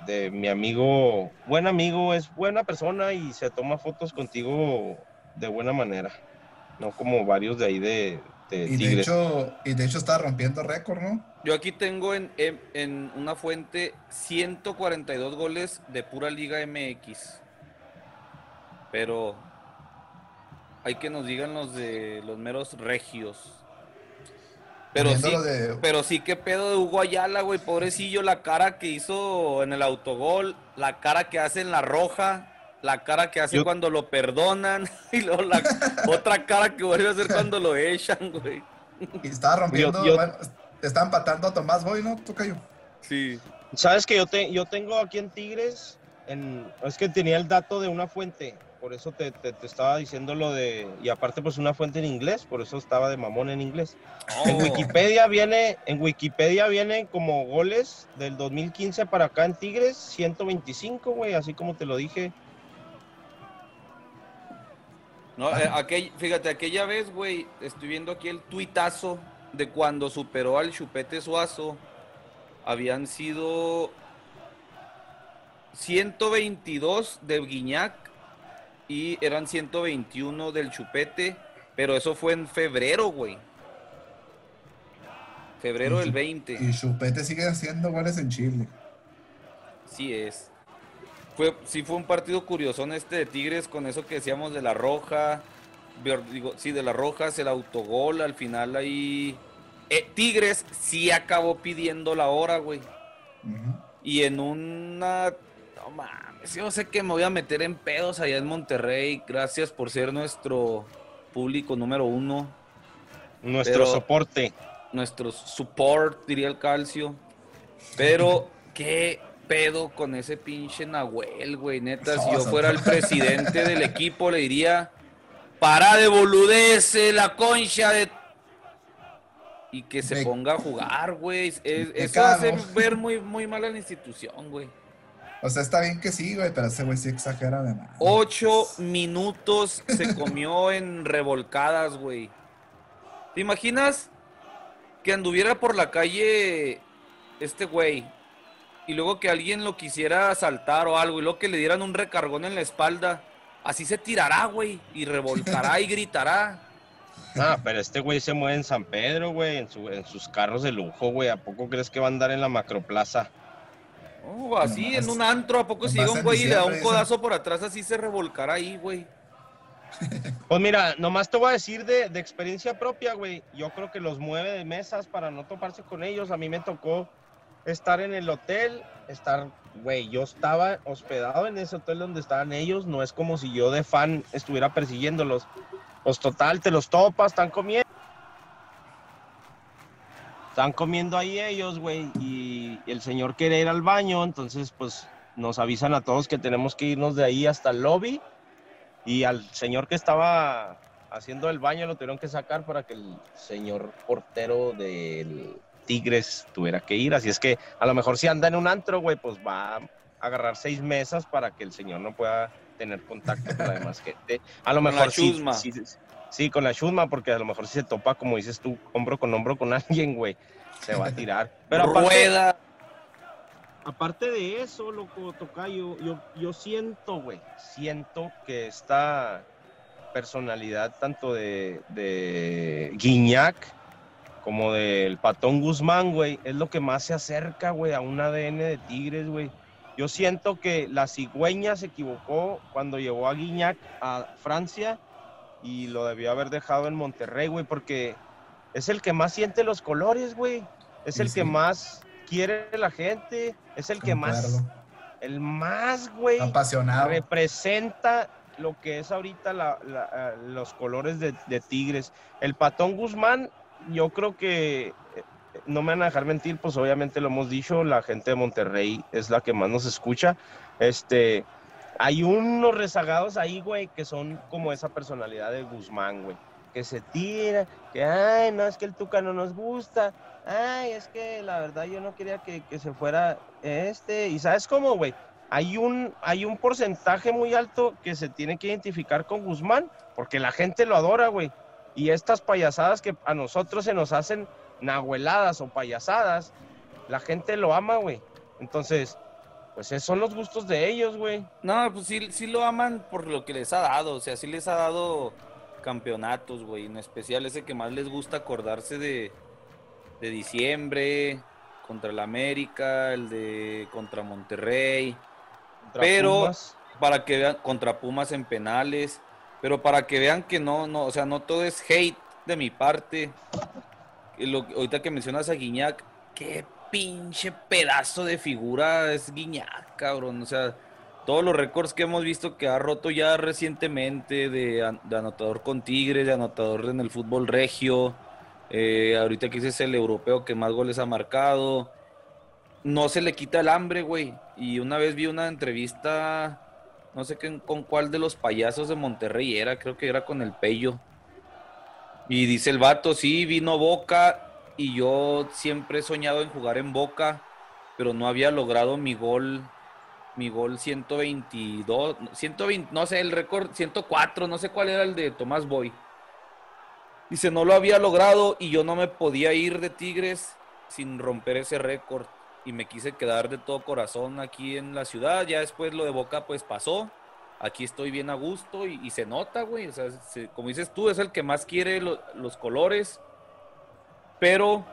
de mi amigo, buen amigo, es buena persona y se toma fotos contigo de buena manera, no como varios de ahí de, y de hecho, y de hecho está rompiendo récord, ¿no? Yo aquí tengo en, en, una fuente 142 goles de pura Liga MX. Pero hay que nos digan los de los meros regios. Pero sí, pero sí, qué pedo de Hugo Ayala, güey. Pobrecillo, la cara que hizo en el autogol, la cara que hace en la roja la cara que hace cuando lo perdonan y luego la otra cara que vuelve a hacer cuando lo echan, güey. Y estaba rompiendo, bueno, está empatando a Tomás Boy, ¿no? Tocayo. Sí. Sabes que yo, te, yo tengo aquí en Tigres, en, es que tenía el dato de una fuente, por eso te, te, estaba diciendo lo de, y aparte pues una fuente en inglés, por eso estaba de mamón en inglés. En oh. Wikipedia viene, en Wikipedia viene como goles del 2015 para acá en Tigres, 125, güey, así como te lo dije no, eh, fíjate, aquella vez, güey, estoy viendo aquí el tuitazo de cuando superó al Chupete Suazo. Habían sido 122 de Guiñac y eran 121 del Chupete, pero eso fue en febrero, güey. Febrero del 20. Y Chupete sigue haciendo goles en Chile. Sí es fue, sí fue un partido curioso en este de Tigres con eso que decíamos de la roja. Digo, sí, de la rojas, el autogol, al final ahí. Eh, Tigres sí acabó pidiendo la hora, güey. Y en una. No mames, yo sé que me voy a meter en pedos allá en Monterrey. Gracias por ser nuestro público número uno. Nuestro soporte. Nuestro support, diría el calcio. Pero qué pedo con ese pinche Nahuel, güey. Neta, si yo fuera el presidente del equipo, le diría, para de boludece la concha de... Y que se ponga a jugar, güey. eso hace ver muy, muy mal a la institución, güey. O sea, está bien que sí, güey, pero ese güey sí exagera de más. Ocho minutos se comió en revolcadas, güey. ¿Te imaginas que anduviera por la calle este güey y luego que alguien lo quisiera asaltar o algo y luego que le dieran un recargón en la espalda, así se tirará, güey, y revolcará y gritará. Ah, pero este güey se mueve en San Pedro, güey, en, en sus carros de lujo, güey. ¿A poco crees que va a andar en la macroplaza? Oh, así, en un antro, ¿a poco si llega un güey y le da un codazo por atrás, así se revolcará ahí, güey? Pues mira, nomás te voy a decir de, de experiencia propia, güey. Yo creo que los mueve de mesas para no toparse con ellos. A mí me tocó estar en el hotel, estar, güey, yo estaba hospedado en ese hotel donde estaban ellos. No es como si yo de fan estuviera persiguiéndolos. Pues total, te los topas, están comiendo. Están comiendo ahí ellos, güey, y el señor quiere ir al baño, entonces pues nos avisan a todos que tenemos que irnos de ahí hasta el lobby y al señor que estaba haciendo el baño lo tuvieron que sacar para que el señor portero del Tigres tuviera que ir. Así es que a lo mejor si anda en un antro, güey, pues va a agarrar seis mesas para que el señor no pueda tener contacto con la demás gente. A lo mejor sí, sí, sí, con la chusma, porque a lo mejor si se topa, como dices tú, hombro con hombro con alguien, güey, se va a tirar. Pero Rueda. Aparte de eso, loco, Tocayo, yo, yo siento, güey, siento que esta personalidad tanto de, de Guiñac como del Patón Guzmán, güey, es lo que más se acerca, güey, a un ADN de Tigres, güey. Yo siento que la cigüeña se equivocó cuando llevó a Guiñac a Francia y lo debió haber dejado en Monterrey, güey, porque es el que más siente los colores, güey. Es el que más quiere la gente, es el que más, el más, güey, apasionado. Representa lo que es ahorita los colores de, de, Tigres. El Patón Guzmán, yo creo que, eh, no me van a dejar mentir, pues obviamente lo hemos dicho, la gente de Monterrey es la que más nos escucha. Este, hay unos rezagados ahí, güey, que son como esa personalidad de Guzmán, güey. Que se tira, que, ay, no, es que el Tuca no nos gusta. Ay, es que la verdad yo no quería que, que se fuera este. Y sabes cómo, güey. Hay un, hay un porcentaje muy alto que se tiene que identificar con Guzmán, porque la gente lo adora, güey. Y estas payasadas que a nosotros se nos hacen nahueladas o payasadas, la gente lo ama, güey. Entonces, pues esos son los gustos de ellos, güey. No, pues sí, sí lo aman por lo que les ha dado. O sea, sí les ha dado campeonatos, güey. En especial ese que más les gusta acordarse de, de diciembre, contra el América, el de contra Monterrey. pero para que vean, contra Pumas en penales. Pero para que vean que no, no, o sea, no todo es hate de mi parte. Lo, ahorita que mencionas a Guiñac, qué pinche pedazo de figura es Guiñac, cabrón. O sea, todos los récords que hemos visto que ha roto ya recientemente de, anotador con Tigres, de anotador en el fútbol regio. Eh, ahorita que es el europeo que más goles ha marcado. No se le quita el hambre, güey. Y una vez vi una entrevista, no sé qué, con cuál de los payasos de Monterrey era, creo que era con el Pello. Y dice el vato, sí, vino Boca y yo siempre he soñado en jugar en Boca, pero no había logrado mi gol, mi gol 122, 120, no sé, el récord 104, no sé cuál era el de Tomás Boy. Dice, no lo había logrado y yo no me podía ir de Tigres sin romper ese récord y me quise quedar de todo corazón aquí en la ciudad. Ya después lo de Boca pues pasó. Aquí estoy bien a gusto y, se nota, güey. O sea, como dices tú, es el que más quiere los colores pero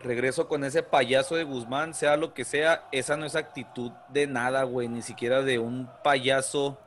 regreso con ese payaso de Guzmán, sea lo que sea, esa no es actitud de nada, güey, ni siquiera de un payaso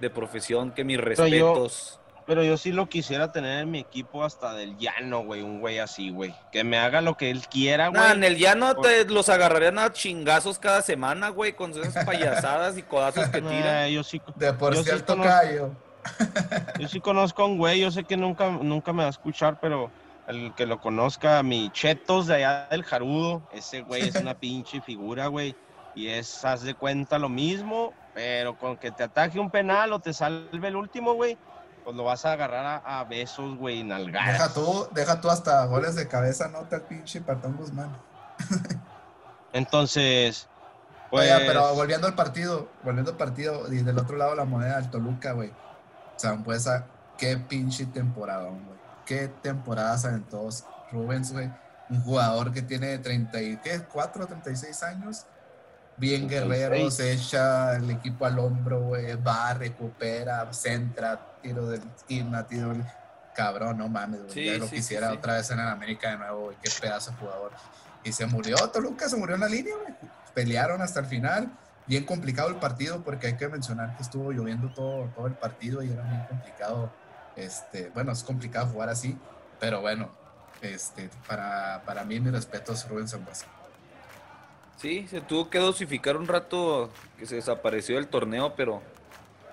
de profesión, que mis respetos. Pero yo, sí lo quisiera tener en mi equipo hasta del llano, güey, un güey así, güey. Que me haga lo que él quiera, güey. en el llano te los agarrarían a chingazos cada semana, güey, con esas payasadas y codazos que tiran. yo sí, de por cierto, Cayo. Yo sí conozco a un güey, yo sé que nunca, nunca me va a escuchar, pero el que lo conozca, mi Chetos de allá del Jarudo, ese güey es una pinche figura, güey. Y es, haz de cuenta lo mismo, pero con que te ataque un penal o te salve el último, güey, pues lo vas a agarrar a, besos, güey, nalgadas. Deja tú, deja tú hasta goles de cabeza, ¿no? Tal pinche Patón Guzmán. Entonces, pues... pero volviendo al partido, volviendo al partido, y del otro lado la moneda del Toluca, güey. O sea, pues, qué pinche temporada, güey qué temporada se todos Rubens, güey. Un jugador que tiene 34, 36 años bien guerrero, se echa el equipo al hombro, güey, va, recupera, centra, tiro de esquina, tiro del... Cabrón, no mames, güey, ya lo quisiera otra vez en el América de nuevo, güey, qué pedazo de jugador. Y se murió Toluca, se murió en la línea, güey. Pelearon hasta el final. Bien complicado el partido porque hay que mencionar que estuvo lloviendo todo, todo el partido y era bien complicado. Este, bueno, es complicado jugar así, pero bueno, este, para, para mí mi respeto es Rubén Zambuesa. Sí, se tuvo que dosificar un rato que se desapareció del torneo, pero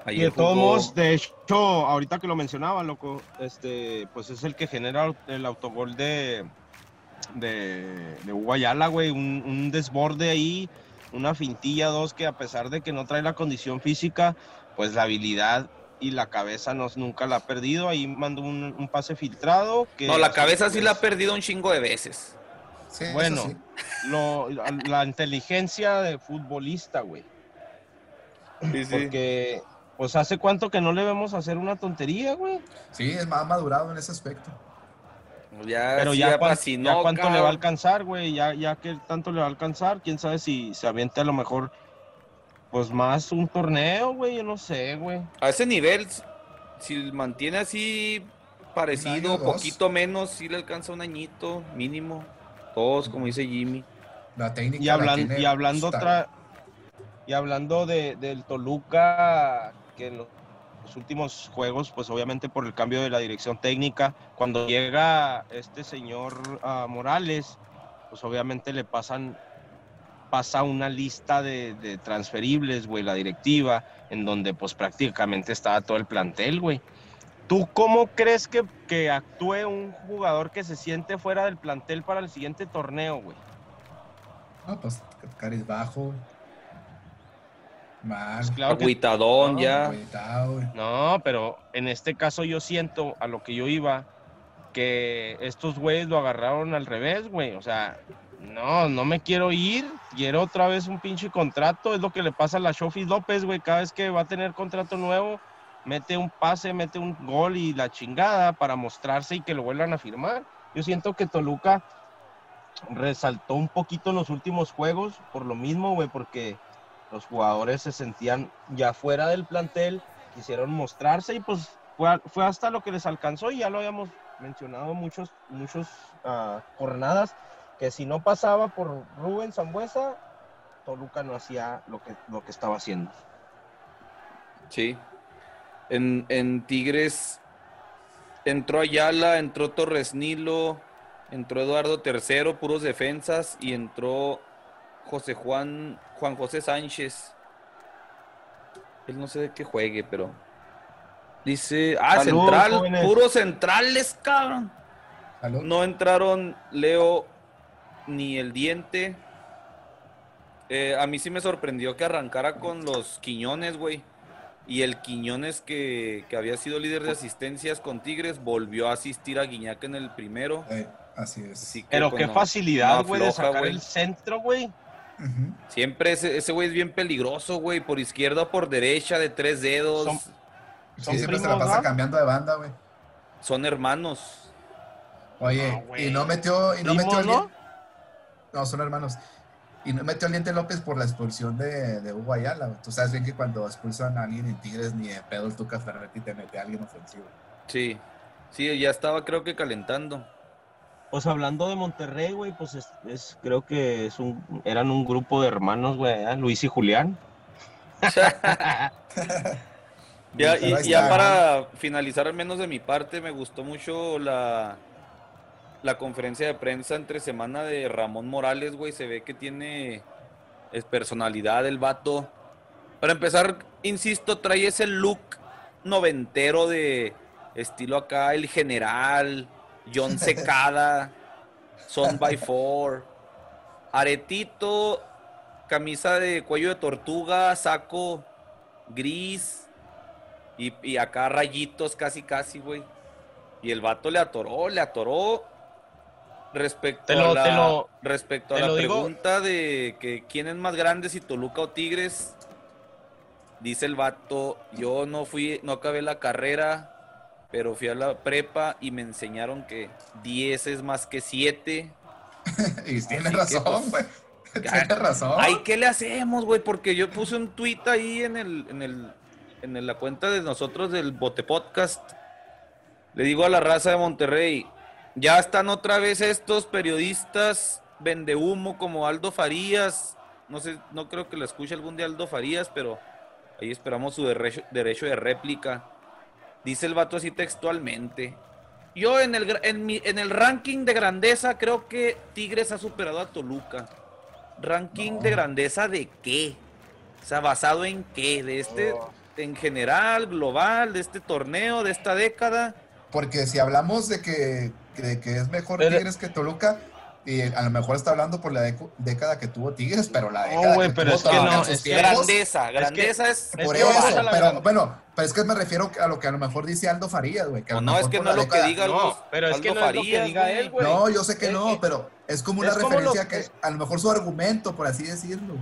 y de todos modos, de hecho, ahorita que lo mencionaba, loco, este, pues es el que genera el autogol de, de, de Uguayala, güey, un, desborde ahí, una fintilla, dos, que a pesar de que no trae la condición física, pues la habilidad y la cabeza nos, nunca la ha perdido. Ahí mandó un, pase filtrado. Que no, la cabeza sí la ha perdido un chingo de veces. bueno, la, inteligencia de futbolista, güey. Sí, Porque, pues, ¿hace cuánto que no le vemos hacer una tontería, güey? Sí, es más madurado en ese aspecto. Ya, Pero ya, cuánto le va a alcanzar, güey, ya, ya que tanto le va a alcanzar, quién sabe si se aviente a lo mejor, pues más un torneo, güey, yo no sé, güey. A ese nivel, si mantiene así parecido, poquito menos, si le alcanza un añito mínimo, todos, como dice Jimmy. La técnica y, hablando y hablando otra, y hablando de, del Toluca, que lo últimos juegos, pues obviamente por el cambio de la dirección técnica, cuando llega este señor ah, Morales, pues obviamente le pasan pasa una lista de, transferibles, güey, la directiva, en donde pues prácticamente estaba todo el plantel, güey. ¿Tú cómo crees que, que actúe un jugador que se siente fuera del plantel para el siguiente torneo, güey? No, pues caris bajo, más pues ya. No, pero en este caso yo siento a lo que yo iba que estos güeyes lo agarraron al revés, güey. O sea, no, no me quiero ir. Quiero otra vez un pinche contrato. Es lo que le pasa a la Shofi López, güey. Cada vez que va a tener contrato nuevo, mete un pase, mete un gol y la chingada para mostrarse y que lo vuelvan a firmar. Yo siento que Toluca resaltó un poquito en los últimos juegos por lo mismo, güey, porque los jugadores se sentían ya fuera del plantel, quisieron mostrarse y pues fue, hasta lo que les alcanzó y ya lo habíamos mencionado muchos, muchos uh, jornadas, que si no pasaba por Rubén Zambuesa, Toluca no hacía lo que, lo que estaba haciendo. Sí. En, en Tigres entró Ayala, entró Torres Nilo, entró Eduardo III, puros defensas, y entró José Juan, Juan José Sánchez. Él no sé de qué juegue, pero. Dice. Ah, central. Puros centrales, cabrón. No entraron Leo ni el diente. Eh, a mí sí me sorprendió que arrancara con los Quiñones, güey. Y el Quiñones que, había sido líder de asistencias con Tigres volvió a asistir a Guiñac en el primero. Eh, así es. Pero qué facilidad, güey, de sacar el centro, güey. Siempre ese, güey es bien peligroso, güey. Por izquierda o por derecha, de tres dedos. sí, siempre se la pasa cambiando de banda, güey. Son hermanos. Oye, y no metió, y no metió ¿no? No, son hermanos. Y no metió al López por la expulsión de, de Hugo Ayala. Tú sabes bien que cuando expulsan a alguien en Tigres, ni de pedo el Tuca Ferretti te mete a alguien ofensivo. Sí, sí, ya estaba creo que calentando. Pues hablando de Monterrey, güey, pues es, creo que es un, eran un grupo de hermanos, güey, ¿eh? Luis y Julián. ya, y, ya para finalizar al menos de mi parte, me gustó mucho la, la conferencia de prensa entre semana de Ramón Morales, güey. Se ve que tiene es personalidad el vato. Para empezar, insisto, trae ese look noventero de estilo acá, el general, John Secada, Son by Four, aretito, camisa de cuello de tortuga, saco gris y, acá rayitos casi casi, güey. Y el vato le atoró, le atoró respecto a la, respecto a la pregunta de que quién es más grande, si Toluca o Tigres. Dice el vato, yo no fui, no acabé la carrera, pero fui a la prepa y me enseñaron que 10 es más que 7. y tiene razón, pues, güey. Tienes razón. Ay, ¿qué le hacemos, güey? Porque yo puse un tweet ahí en el, en el, en la cuenta de nosotros del Bote Podcast. Le digo a la raza de Monterrey, ya están otra vez estos periodistas vende humo como Aldo Farías. No sé, no creo que lo escuche algún día Aldo Farías, pero ahí esperamos su derecho, derecho de réplica. Dice el vato así textualmente. Yo en el, en, en el ranking de grandeza creo que Tigres ha superado a Toluca. ¿Ranking de grandeza de qué? O sea, ¿basado en qué? ¿De este, en general, global, de este torneo, de esta década? Porque si hablamos de que, de que es mejor Tigres que Toluca, y a lo mejor está hablando por la década que tuvo Tigres, pero la década no, pero es que no, es grandeza, grandeza es, por eso, pero bueno, pero es que me refiero a lo que a lo mejor dice Aldo Farías, güey. No, no, es que no es lo que diga Aldo, pero es que no es lo que diga él, güey. No, yo sé que no, pero es como una referencia que a lo mejor su argumento, por así decirlo.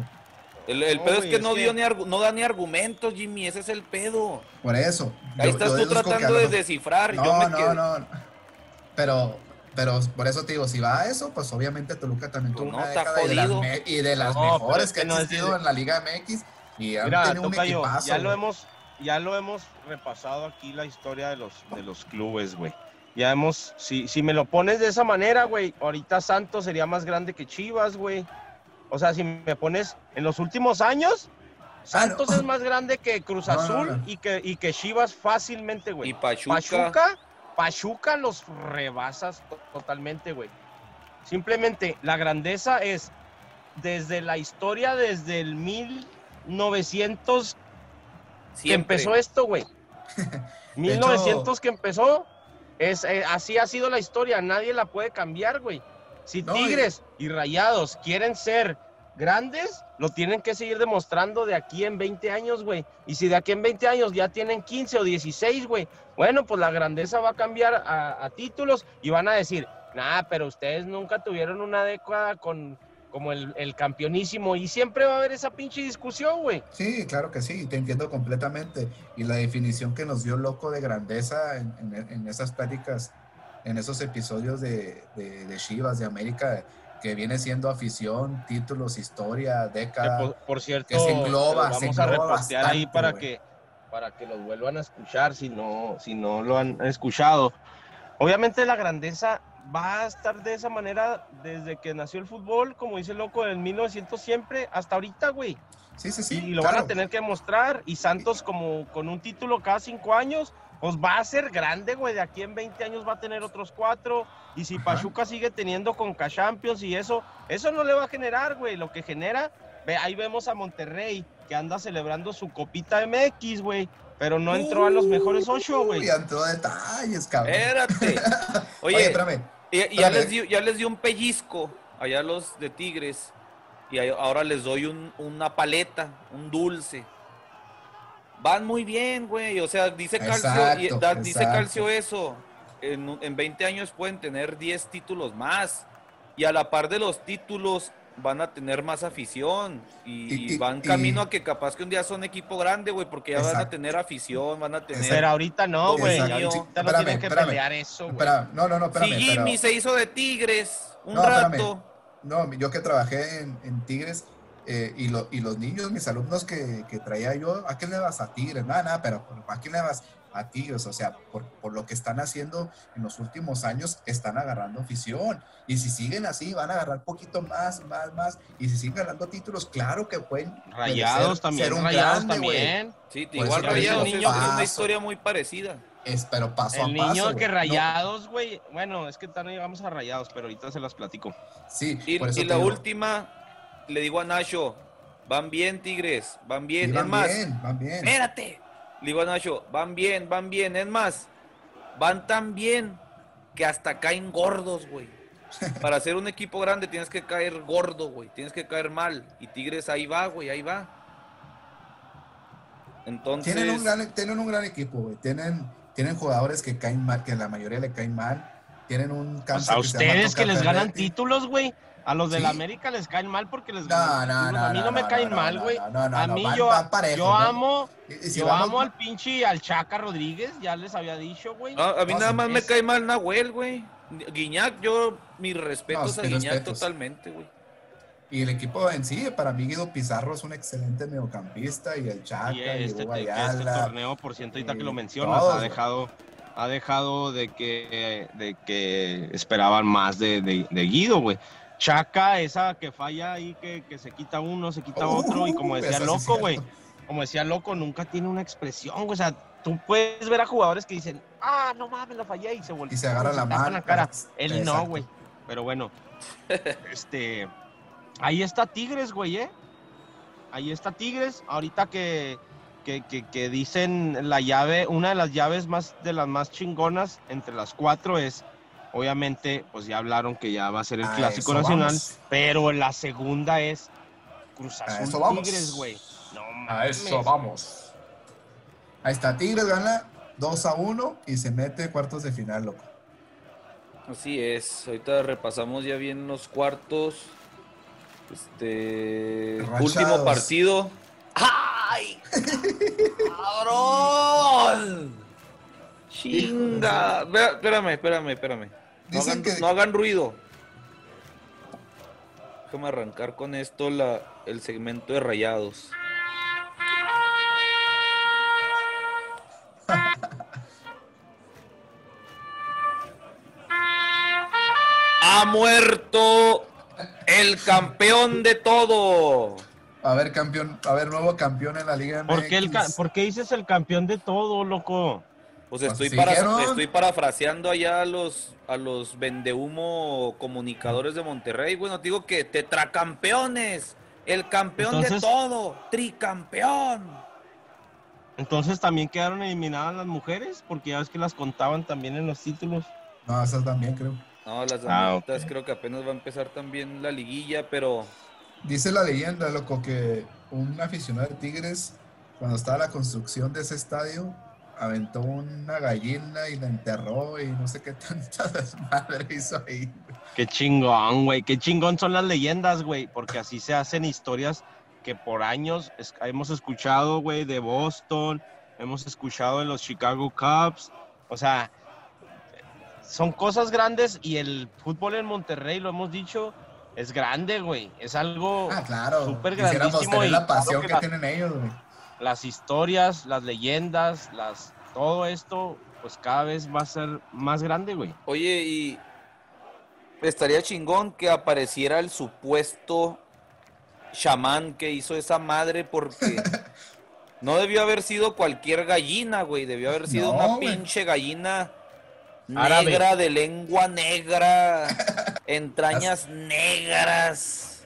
El, el pedo es que no, dio ni no da ni argumentos, Jimmy, ese es el pedo. Por eso. Ahí estás tú tratando de descifrar. No, no, no. Pero pero por eso te digo, si va a eso, pues obviamente Toluca también tuvo una década y de las, mejores que ha existido en la Liga MX. Y Mira, un ya lo hemos, ya lo hemos repasado aquí la historia de los, de los clubes, güey. Ya hemos, si, si me lo pones de esa manera, güey, ahorita Santos sería más grande que Chivas, güey. O sea, si me pones en los últimos años, ah, Santos es más grande que Cruz Azul y, que, y que Chivas fácilmente, güey. Y Pachuca. Pachuca Pachuca los rebasas totalmente, güey. Simplemente la grandeza es desde la historia, desde el 1900 que empezó esto, güey. 1900 que empezó, es, eh, así ha sido la historia, nadie la puede cambiar, güey. Si Tigres y Rayados quieren ser grandes, lo tienen que seguir demostrando de aquí en 20 años, güey. Y si de aquí en 20 años ya tienen 15 o 16, güey, bueno, pues la grandeza va a cambiar a, títulos y van a decir, nah, pero ustedes nunca tuvieron una década con como el, campeonísimo y siempre va a haber esa pinche discusión, güey. Sí, claro que sí, te entiendo completamente. Y la definición que nos dio Loco de grandeza en, esas pláticas, en esos episodios de, de, de Chivas, de América, que viene siendo afición, títulos, historia, década. Por, cierto, que se engloba, vamos a repostear ahí para que para que los vuelvan a escuchar si no si no lo han escuchado. Obviamente la grandeza va a estar de esa manera desde que nació el fútbol, como dice loco, en 1900 siempre hasta ahorita, güey. Sí, sí, sí. Y lo van a tener que mostrar. Y Santos, como con un título cada cinco años, pues va a ser grande, güey. De aquí en 20 años va a tener otros cuatro. Y si Pachuca sigue teniendo con Champions y eso, eso no le va a generar, güey. Lo que genera, ve, ahí vemos a Monterrey, que anda celebrando su copita MX, güey. Pero no entró a los mejores ocho, güey. Y entró detalles, cabrón. Espérate. Oye, espérame. Ya, les dio, ya les dio un pellizco allá los de Tigres. Y ahora les doy un, una paleta, un dulce van muy bien, güey. O sea, dice Calcio, dice Calcio eso. En, en 20 años pueden tener 10 títulos más. Y a la par de los títulos van a tener más afición. Y, van camino a que capaz que un día son equipo grande, güey, porque ya van a tener afición, van a tener. Pero ahorita no, güey. Ahorita no tienen que pelear eso, güey. No, no, no, espérame. Si Jimmy se hizo de Tigres un rato. No, yo que trabajé en, en Tigres eh, y, y, los niños, mis alumnos que, que, traía yo, ¿a qué le vas a Tigres? Nada, nada, pero ¿a qué le vas a Tigres? O sea, por, por, lo que están haciendo en los últimos años, están agarrando afición. Y si siguen así, van a agarrar poquito más, más, más. Y si siguen ganando títulos, claro que pueden. Rayados también, rayados también. Sí, igual Rayados, niño, es una historia muy parecida. Es, pero paso el a paso. El niño que rayados, güey. Bueno, es que no llegamos a rayados, pero ahorita se las platico. Sí, y, y la última, le digo a Nacho, van bien, Tigres, van bien. van más, bien, van bien. Espérate. Le digo a Nacho, van bien, van bien. Es más, van tan bien que hasta caen gordos, güey. Para ser un equipo grande tienes que caer gordo, güey. Tienes que caer mal. Y Tigres ahí va, güey, ahí va. Entonces. Tienen un gran, tienen un gran equipo, güey. Tienen, tienen jugadores que caen mal, que la mayoría le caen mal. Tienen un campo. a ustedes que les ganan títulos, güey. A los de la América les caen mal porque les no, no, no, A mí no, me caen mal, güey. a mí yo, yo amo, yo amo al pinche al Chaca Rodríguez, ya les había dicho, güey. a mí nada más me cae mal Nahuel, güey. Guiñac, yo mis respetos a Guiñac totalmente, güey. Y el equipo en sí, para mí Guido Pizarro es un excelente mediocampista y el Chaca Y y, este, te- que este torneo, por cierto, ahorita que lo y mencionas, todos, ha dejado, ha dejado de que, de que esperaban más de, de- de Guido, güey. Chaca, esa que falla ahí, que, que se quita uno, se quita otro, y como Uh, decía Loco, güey, como decía Loco, nunca tiene una expresión, güey. O sea, tú puedes ver a jugadores que dicen, ah, no mames, la fallé, y se voltean. Y se agarra la mano. la cara. Él no, güey. Pero bueno, este. Ahí está Tigres, güey, ¿eh? Ahí está Tigres. Ahorita que, que, que- que dicen la llave, una de las llaves más de las más chingonas entre las cuatro es, obviamente, pues ya hablaron que ya va a ser el A clásico nacional, vamos. pero la segunda es Cruz Azul eso vamos. Tigres, güey. No A eso vamos. Ahí está, Tigres gana 2 a 1 y se mete cuartos de final, loco. Así es, ahorita repasamos ya bien los cuartos. Este Rachados. último partido. ¡Ay! ¡Cabrón! ¡Chinga! Espérame, espérame, espérame. No Dicen hagan, que- no hagan ruido. Déjame arrancar con esto la, el segmento de rayados. Ha muerto el campeón de todo. A ver, campeón, a ver, nuevo campeón en la Liga MX. ¿Por qué, el ca- ¿Por qué dices el campeón de todo, loco? Pues estoy, para, estoy parafraseando allá a los, a los vendehumo comunicadores de Monterrey. Bueno, te digo que tetracampeones, el campeón Entonces- de todo, tricampeón. Entonces también quedaron eliminadas las mujeres, porque ya ves que las contaban también en los títulos. No, esas también creo. No, las Ah, creo que apenas va a empezar también la liguilla, pero Dice la leyenda, loco, que un aficionado de Tigres, cuando estaba la construcción de ese estadio, aventó una gallina y la enterró y no sé qué tanta desmadre hizo ahí. Qué chingón, güey. Qué chingón son las leyendas, güey. Porque así se hacen historias que por años es- hemos escuchado, güey, de Boston, hemos escuchado de los Chicago Cubs. O sea, son cosas grandes y el fútbol en Monterrey, lo hemos dicho, es grande, güey. Es algo Ah, claro. súper Quisiéramos grandísimo. tener y la claro pasión que que, la- tienen ellos, güey. Las historias, las leyendas, las todo esto, pues cada vez va a ser más grande, güey. Oye, y estaría chingón que apareciera el supuesto chamán que hizo esa madre porque no debió haber sido cualquier gallina, güey. Debió haber sido No, una güey. pinche gallina Árabe. negra, de lengua negra, entrañas negras.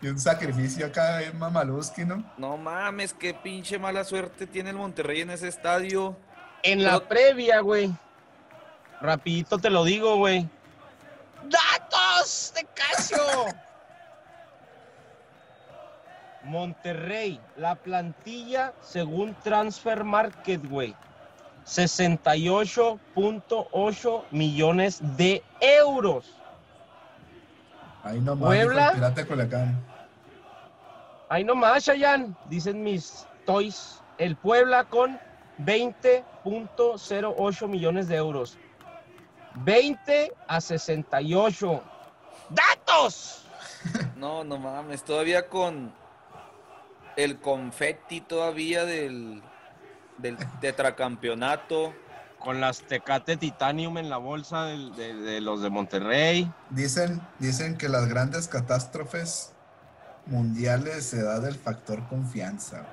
Y un sacrificio acá en Mamaluski, ¿no? No mames, qué pinche mala suerte tiene el Monterrey en ese estadio. En la Pero- previa, güey. Rapidito te lo digo, güey. ¡Datos de Casio! Monterrey, la plantilla según Transfer Market, güey. 68.8 millones de euros. Ahí nomás, Puebla. Pirata Culiacán. Ahí nomás, Chayan, dicen mis toys. El Puebla con 20.08 millones de euros. 20 a 68. ¡Datos! No, no mames, todavía con el confetti todavía del, del tetracampeonato. Con las Tecate Titanium en la bolsa de, de los de Monterrey. Dicen, dicen que las grandes catástrofes mundiales se da del factor confianza.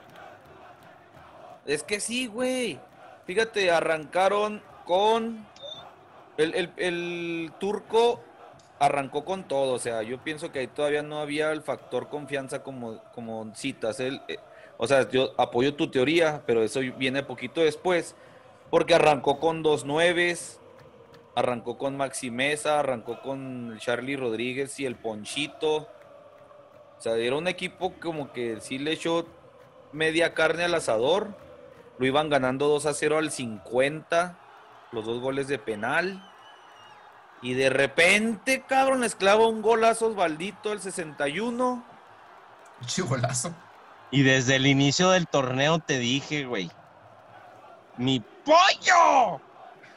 Es que sí, güey. Fíjate, arrancaron con el, el- el turco arrancó con todo, o sea, yo pienso que ahí todavía no había el factor confianza como, como citas. Eh, o sea, yo apoyo tu teoría, pero eso viene poquito después, porque arrancó con dos nueves, arrancó con Maxi Mesa, arrancó con Charlie Rodríguez y el Ponchito. O sea, era un equipo como que sí le echó media carne al asador. Lo iban ganando 2 a 0 al 50, los dos goles de penal. Y de repente, cabrón, les clava un golazo Osvaldito al 61. Chigolazo. Y desde el inicio del torneo te dije, güey. ¡Mi pollo!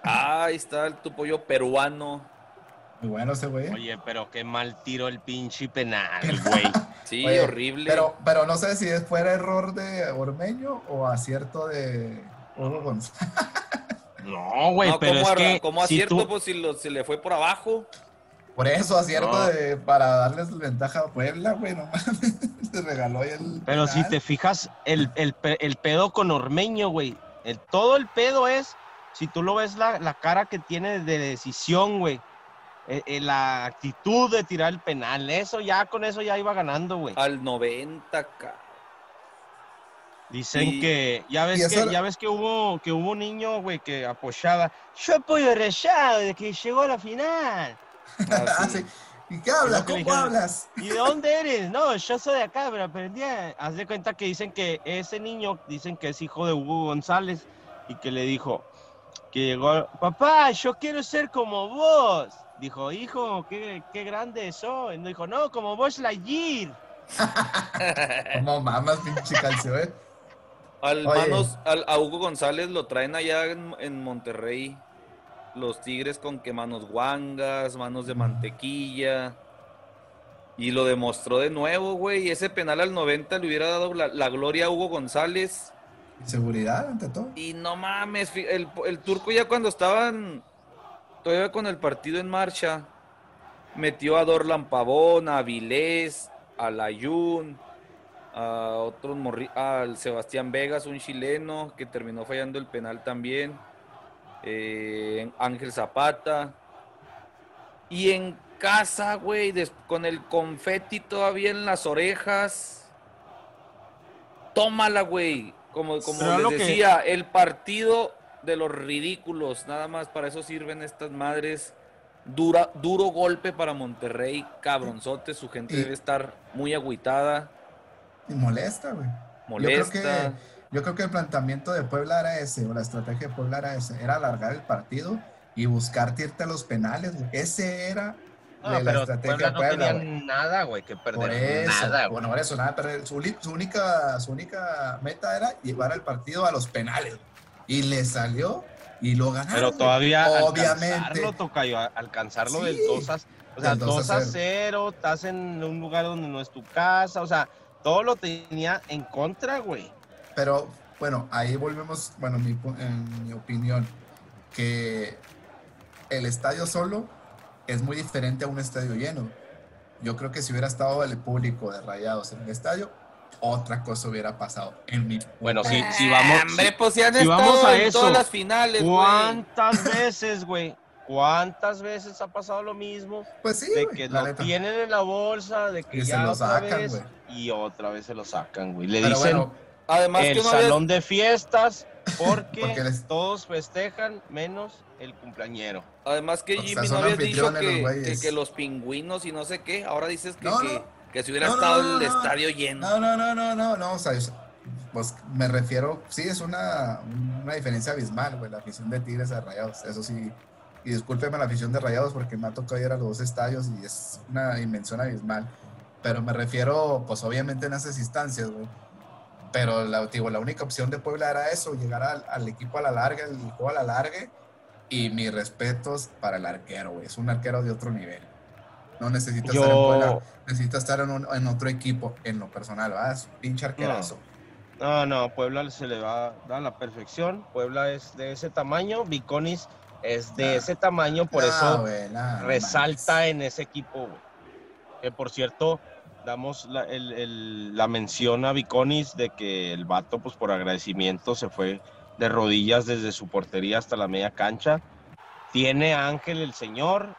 Ahí está el tu pollo peruano. Muy bueno ese güey. Oye, pero qué mal tiro el pinche penal, güey. Sí, Oye, horrible. Pero, pero no sé si fuera error de Ormeño o acierto de Hugo González. No, güey, no, pero como, es que como si acierto, tú- pues si lo- se le fue por abajo. Por eso, acierto No. de, para darles ventaja a Puebla, güey, no mames. Se regaló ahí el. Pero si te fijas, el, el, el pedo con Ormeño, güey. El, todo el pedo es, si tú lo ves, la, la cara que tiene de decisión, güey. eh, eh, la actitud de tirar el penal. Eso ya, con eso ya iba ganando, güey. Al 90, ca- Dicen y- que, ya ves que, era- ya ves que hubo, que hubo un niño, güey, que apoyaba. Yo apoyo a Rayado de que llegó a la final. Ah, sí. ¿Y qué hablas? ¿Cómo dijeron. hablas? ¿Y de dónde eres? No, yo soy de acá, pero aprendí a... Haz de cuenta que dicen que ese niño, dicen que es hijo de Hugo González y que le dijo, que llegó, papá, yo quiero ser como vos. Dijo, hijo, qué, qué grande soy. No dijo, no, como vos, Lightyear. ¿Cómo mamas, pinche calcio, eh? Al manos, al, a Hugo González lo traen allá en, en Monterrey. Los Tigres con que manos guangas, manos de mantequilla. Y lo demostró de nuevo, güey. Ese penal al 90 le hubiera dado la, la gloria a Hugo González. Seguridad, ante todo. Y no mames, el, el turco ya cuando estaban todavía con el partido en marcha, metió a Dorlan Pavón, a Vilés, a Layún, a otros morri- al Sebastián Vegas, un chileno que terminó fallando el penal también, eh, Ángel Zapata. Y en casa, güey, con el confeti todavía en las orejas. Tómala, güey. Como, como Pero les que- decía, el partido de los ridículos. Nada más para eso sirven estas madres. Dura, duro golpe para Monterrey, cabronzote. Su gente Y- debe estar muy agüitada, Y molesta, güey. molesta. Yo creo, que, yo creo que el planteamiento de Puebla era ese, o la estrategia de Puebla era ese, era alargar el partido y buscar tirte a los penales, güey. Ese era No, de la pero estrategia Puebla de no Puebla, güey. nada, güey, que Por perder. eso, nada, güey. bueno, por eso, nada, pero su, su única, su única meta era llevar el partido a los penales. Y le salió y lo ganaron. Pero güey. todavía obviamente. alcanzarlo, Tocayo, alcanzarlo del Sí, 2 a, o sea, del 2 a 2 a 0, estás en un lugar donde no es tu casa, o sea, todo lo tenía en contra, güey. Pero bueno, ahí volvemos, bueno, mi en mi opinión, que el estadio solo es muy diferente a un estadio lleno. Yo creo que si hubiera estado el público de Rayados en el estadio, otra cosa hubiera pasado. En mi Bueno, si, si vamos, Hombre, si- pues si han si estado vamos a en eso, todas las finales, güey. ¿cuántas veces, güey? ¿Cuántas veces ha pasado lo mismo? Pues sí, De güey, que la lo neta. tienen en la bolsa, de que Y se ya lo otra sacan, vez güey. y otra vez se lo sacan, güey. Le Pero dicen bueno, Además que el una vez- salón de fiestas porque, Porque les- todos festejan menos el cumpleañero. Además que O sea, Jimmy no habías dicho anfitriones los que, que- que los pingüinos y no sé qué. Ahora dices que, No, que, no. que si hubiera No, no, estado no, el no. estadio lleno. No, no, no, no, no, no, o sea, es- pues me refiero, sí, es una, una diferencia abismal, güey, la afición de Tigres a Rayados, eso sí, y discúlpeme la afición de Rayados porque me ha tocado ir a los dos estadios y es una dimensión abismal, pero me refiero, pues obviamente en esas instancias, güey, pero la, digo, la única opción de Puebla era eso, llegar al, al equipo a la larga, el juego a la larga, y mis respetos para el arquero, güey, es un arquero de otro nivel. No necesita estar en Puebla, Yo, necesita estar en, un- en otro equipo, en lo personal, ¿verdad? Es un pinche arquerazo. no, no, Puebla se le va a dar la perfección. Puebla es de ese tamaño, Viconis es de Nah. ese tamaño, por No, eso güey, nah, no resalta en ese equipo. Que por cierto, damos la, el- el- la mención a Viconis de que el vato, pues por agradecimiento, se fue de rodillas desde su portería hasta la media cancha. Tiene a Ángel el señor,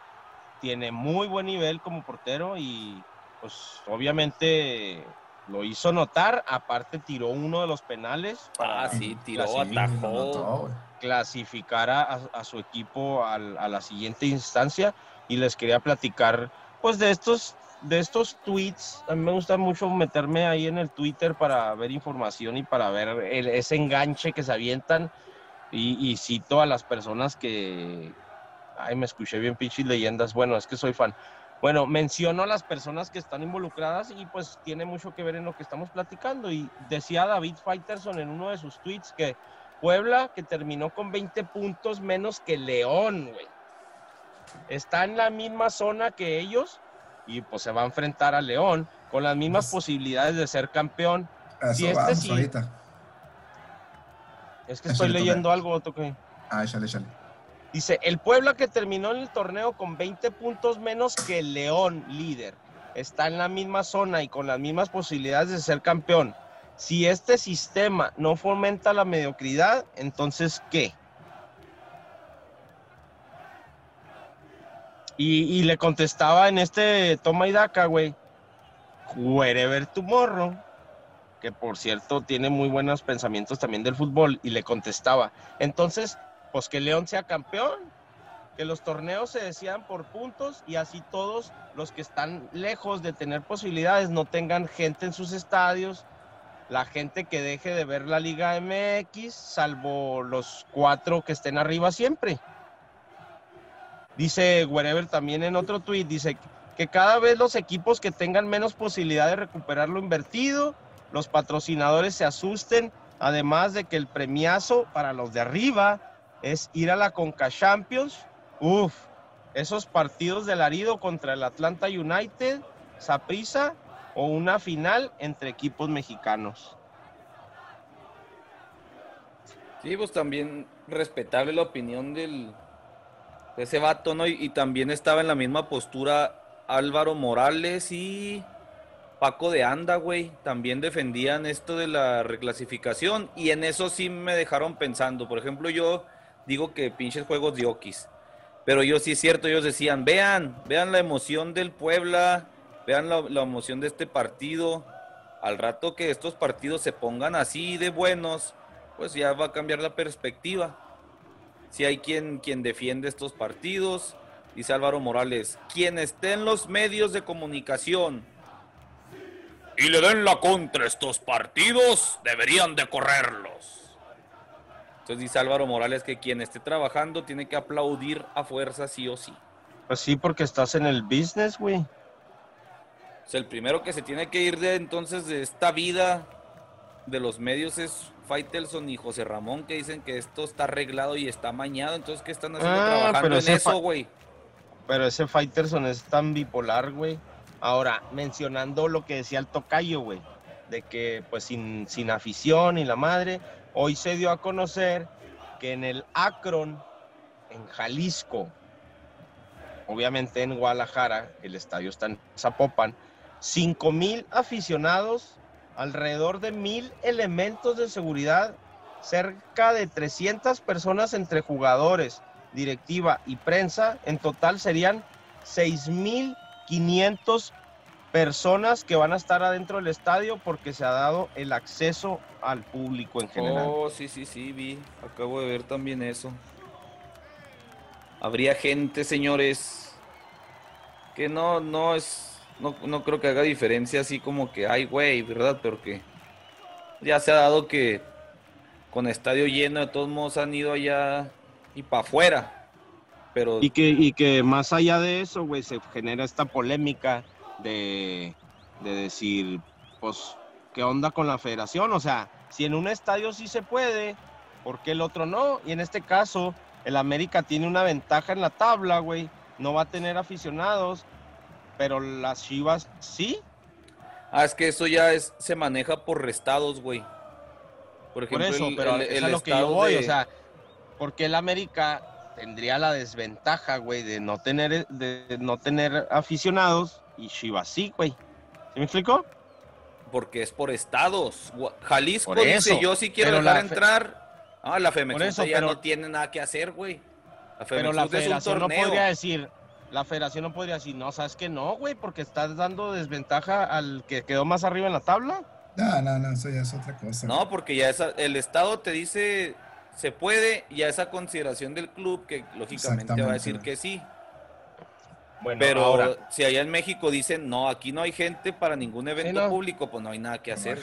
tiene muy buen nivel como portero y pues obviamente lo hizo notar, aparte tiró uno de los penales para Ah, sí, tiró, atajó. clasificar a, a su equipo al- a la siguiente instancia y les quería platicar pues de estos de estos tweets a mí me gusta mucho meterme ahí en el Twitter para ver información y para ver el- ese enganche que se avientan y, cito a las personas que ay me escuché bien pinches leyendas bueno es que soy fan bueno, menciono a las personas que están involucradas y pues tiene mucho que ver en lo que estamos platicando. Y decía David Faitelson en uno de sus tweets que Puebla, que terminó con 20 puntos menos que León, güey. está en la misma zona que ellos y pues se va a enfrentar a León con las mismas Pues- posibilidades de ser campeón. A Si Eso este sí- ahorita. Es que estoy leyendo algo, toque. Ah, échale, échale. Dice, el Puebla que terminó en el torneo con 20 puntos menos que el León, líder, está en la misma zona y con las mismas posibilidades de ser campeón. Si este sistema no fomenta la mediocridad, entonces ¿qué? Y, y le contestaba en este toma y daca, güey, wherever tomorrow, que por cierto tiene muy buenos pensamientos también del fútbol, y le contestaba, entonces pues que León sea campeón, que los torneos se decían por puntos y así todos los que están lejos de tener posibilidades no tengan gente en sus estadios, la gente que deje de ver la Liga MX, salvo los cuatro que estén arriba siempre. Dice Wherever también en otro tuit, dice que cada vez los equipos que tengan menos posibilidad de recuperar lo invertido, los patrocinadores se asusten, además de que el premiazo para los de arriba es ir a la Conca Champions. Uf, esos partidos del Arido contra el Atlanta United, Saprissa o una final entre equipos mexicanos. Sí, pues también respetable la opinión del, de ese vato, ¿no? Y, también estaba en la misma postura Álvaro Morales y Paco de Anda, güey. También defendían esto de la reclasificación y en eso sí me dejaron pensando. Por ejemplo, yo digo que pinches juegos de Oquis. Pero yo sí es cierto, ellos decían, vean, vean la emoción del Puebla, vean la emoción de este partido. Al rato que estos partidos se pongan así de buenos, pues ya va a cambiar la perspectiva. Si hay quien, quien defiende estos partidos, dice Álvaro Morales, quien esté en los medios de comunicación y le den la contra estos partidos, deberían de correrlos. Entonces dice Álvaro Morales que quien esté trabajando tiene que aplaudir a fuerza sí o sí. Pues sí, porque estás en el business, güey. O sea, el primero que se tiene que ir de entonces de esta vida de los medios es Faitelson y José Ramón que dicen que esto está arreglado y está mañado. Entonces, ¿qué están haciendo Ah, trabajando pero en eso, güey? Pero ese Fighterson es tan bipolar, güey. Ahora, mencionando lo que decía el tocayo, güey, de que pues sin, sin afición y la madre, hoy se dio a conocer que en el Akron, en Jalisco, obviamente en Guadalajara, el estadio está en Zapopan, 5 mil aficionados, alrededor de mil elementos de seguridad, cerca de 300 personas entre jugadores, directiva y prensa, en total serían 6.500 personas que van a estar adentro del estadio porque se ha dado el acceso al público en general. Oh, sí, sí, sí, vi. Acabo de ver también eso. Habría gente, señores, que no, no es, no, no creo que haga diferencia así como que, ay, güey, ¿verdad? Porque ya se ha dado que con estadio lleno de todos modos han ido allá y para afuera. Pero Y que, y que más allá de eso, güey, se genera esta polémica de, de decir, pues, ¿qué onda con la federación? O sea, si en un estadio sí se puede, ¿por qué el otro no? Y en este caso, el América tiene una ventaja en la tabla, güey. No va a tener aficionados, pero las Chivas sí. Ah, es que eso ya es, se maneja por restados, güey. Por Por ejemplo, eso, el- pero el- es a lo que yo voy, de- o sea, porque el América tendría la desventaja, güey, de no tener de no tener aficionados y Chivas sí, güey. ¿Sí me explicó? Porque es por estados. Jalisco Por dice, yo sí quiero dejar fe- entrar. Ah, la Femex ya pero- no tiene nada que hacer, güey. La Pero la es un federación no podría decir, la federación no podría decir, no, sabes que no, güey, porque estás dando desventaja al que quedó más arriba en la tabla. No, no, no, eso ya es otra cosa. No, porque ya esa, el estado te dice se puede, y a esa consideración del club que lógicamente va a decir que sí. Bueno, Pero ahora, si allá en México dicen, no, aquí no hay gente para ningún evento no. público, pues no hay nada que hacer.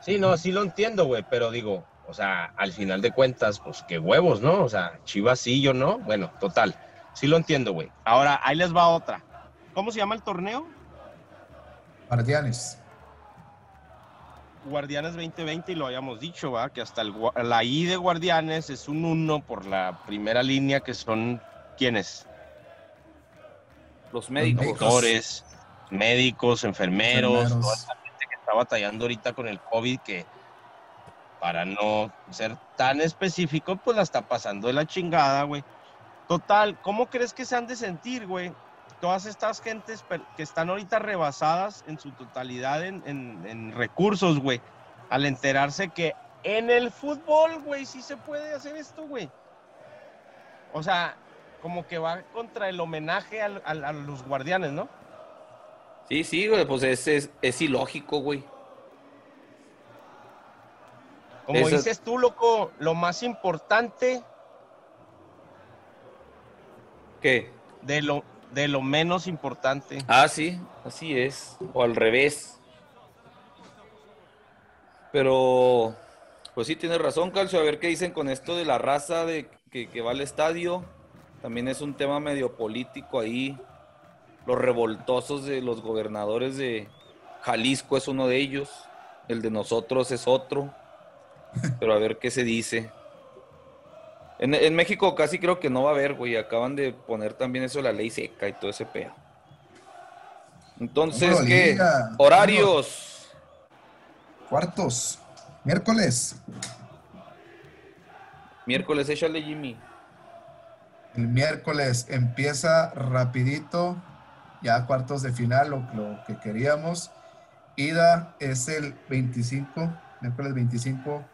sí, no, sí lo entiendo, güey, pero digo, o sea, al final de cuentas, pues qué huevos, ¿no? O sea, Chivas sí, yo no. Bueno, total, sí lo entiendo, güey. Ahora, ahí les va otra. ¿Cómo se llama el torneo? Guardianes. Guardianes 2020 y lo habíamos dicho, ¿va? Que hasta el, la I de Guardianes es un 1 por la primera línea que son ¿quiénes? Los médicos. doctores, médicos, enfermeros, Enfermeros. toda esa gente que está batallando ahorita con el COVID, que para no ser tan específico, pues la está pasando de la chingada, güey. Total, ¿cómo crees que se han de sentir, güey? Todas estas gentes que están ahorita rebasadas en su totalidad en, en- en recursos, güey, al enterarse que en el fútbol, güey, sí se puede hacer esto, güey. O sea, como que va contra el homenaje al- al- a los guardianes, ¿no? Sí, sí, güey, pues es, es, es ilógico, güey. Como Eso- dices tú, loco, lo más importante ¿Qué? de lo, de lo menos importante. Ah, sí, así es. O al revés. Pero, pues sí, tienes razón, Calcio. A ver qué dicen con esto de la raza de que, que va al estadio. También es un tema medio político ahí. Los revoltosos de los gobernadores de Jalisco es uno de ellos. El de nosotros es otro. Pero a ver qué se dice. En, en México casi creo que no va a haber, güey. Acaban de poner también eso la ley seca y todo ese pedo. Entonces, ¿qué? liga. Horarios. Cuartos. Miércoles. Miércoles, échale, Jimmy. El miércoles empieza rapidito, ya cuartos de final, lo, lo que queríamos. Ida es el 25, miércoles 25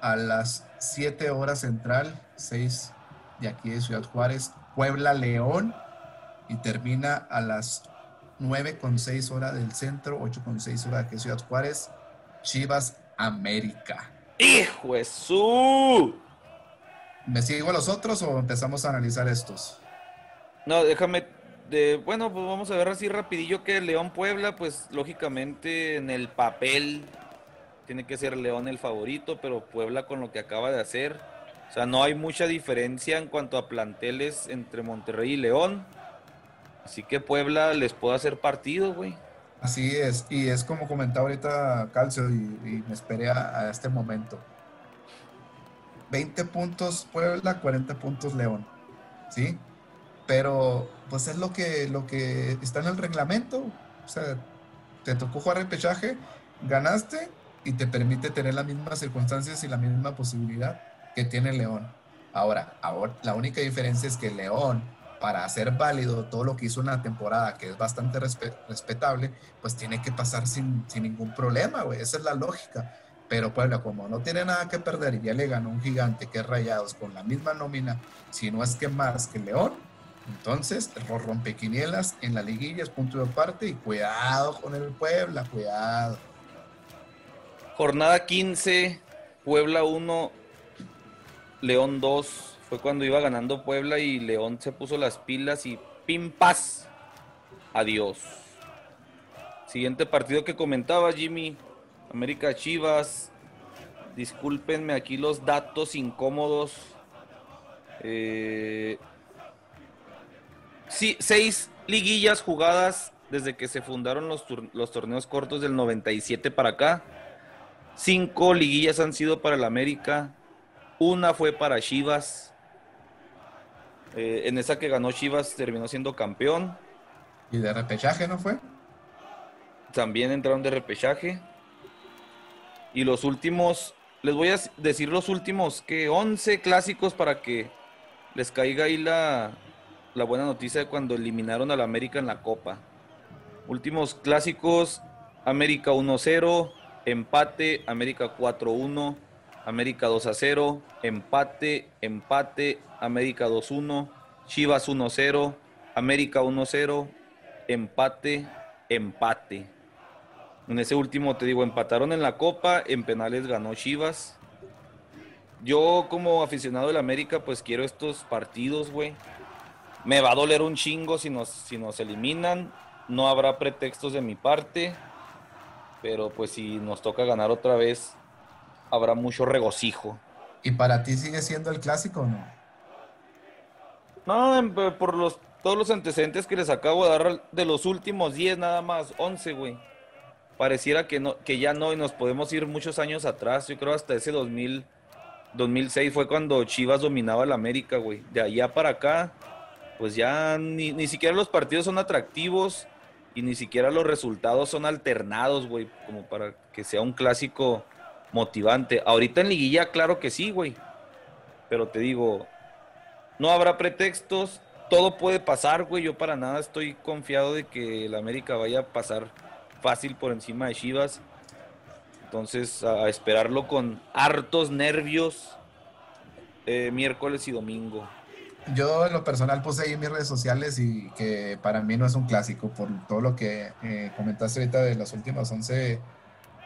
a las 7 horas central, 6 de aquí de Ciudad Juárez, Puebla León y termina a las 9 con 6 horas del centro, 8 con 6 horas de aquí de Ciudad Juárez, Chivas América. ¡Hijo su! ¿Me sigo a los otros o empezamos a analizar estos? No, déjame. De, bueno, pues vamos a ver así rapidillo que León Puebla, pues lógicamente en el papel tiene que ser León el favorito, pero Puebla con lo que acaba de hacer. O sea, no hay mucha diferencia en cuanto a planteles entre Monterrey y León. Así que Puebla les puede hacer partido, güey. Así es, y es como comentaba ahorita Calcio y, y me esperé a, este momento. 20 puntos Puebla, 40 puntos León, ¿sí? Pero pues es lo que, lo que está en el reglamento, o sea, te tocó jugar el pechaje, ganaste y te permite tener las mismas circunstancias y la misma posibilidad que tiene León. Ahora, ahora la única diferencia es que León, para hacer válido todo lo que hizo en la temporada, que es bastante respe- respetable, pues tiene que pasar sin, sin ningún problema, güey. Esa es la lógica. Pero Puebla, como no tiene nada que perder y ya le ganó un gigante que es Rayados con la misma nómina, si no es que más que León, entonces rompequinielas en la liguilla es punto de parte y cuidado con el Puebla, cuidado. Jornada 15, Puebla 1, León 2. Fue cuando iba ganando Puebla y León se puso las pilas y pim paz. Adiós. Siguiente partido que comentaba Jimmy, América Chivas. Discúlpenme aquí los datos incómodos. Eh, sí, seis liguillas jugadas desde que se fundaron los, torneos cortos del 97 para acá. Cinco liguillas han sido para el América. Una fue para Chivas. Eh, en esa que ganó Chivas terminó siendo campeón. Y de repechaje, ¿no fue? También entraron de repechaje. Y los últimos, les voy a decir los últimos que 11 clásicos para que les caiga ahí la, la buena noticia de cuando eliminaron al América en la Copa. Últimos clásicos, América 1-0, empate, América 4-1, América 2-0, empate, empate, América 2-1, Chivas 1-0, América 1-0, empate, empate. En ese último, te digo, empataron en la Copa, en penales ganó Chivas. Yo como aficionado del América, pues quiero estos partidos, güey. Me va a doler un chingo si nos, si nos eliminan. No habrá pretextos de mi parte. Pero pues si nos toca ganar otra vez, habrá mucho regocijo. ¿Y para ti sigue siendo el clásico o no? No, en- por los, todos los antecedentes que les acabo de dar de los últimos 10 nada más, 11, güey. Pareciera que, no, que ya no y nos podemos ir muchos años atrás. Yo creo hasta ese 2000, 2006 fue cuando Chivas dominaba la América, güey. De allá para acá, pues ya ni, ni siquiera los partidos son atractivos y ni siquiera los resultados son alternados, güey, como para que sea un clásico motivante. Ahorita en liguilla, claro que sí, güey. Pero te digo, no habrá pretextos, todo puede pasar, güey. Yo para nada estoy confiado de que el América vaya a pasar fácil por encima de Chivas. Entonces, a esperarlo con hartos nervios eh, miércoles y domingo. Yo en lo personal puse ahí en mis redes sociales y que para mí no es un clásico por todo lo que eh, comentaste ahorita de los últimos 11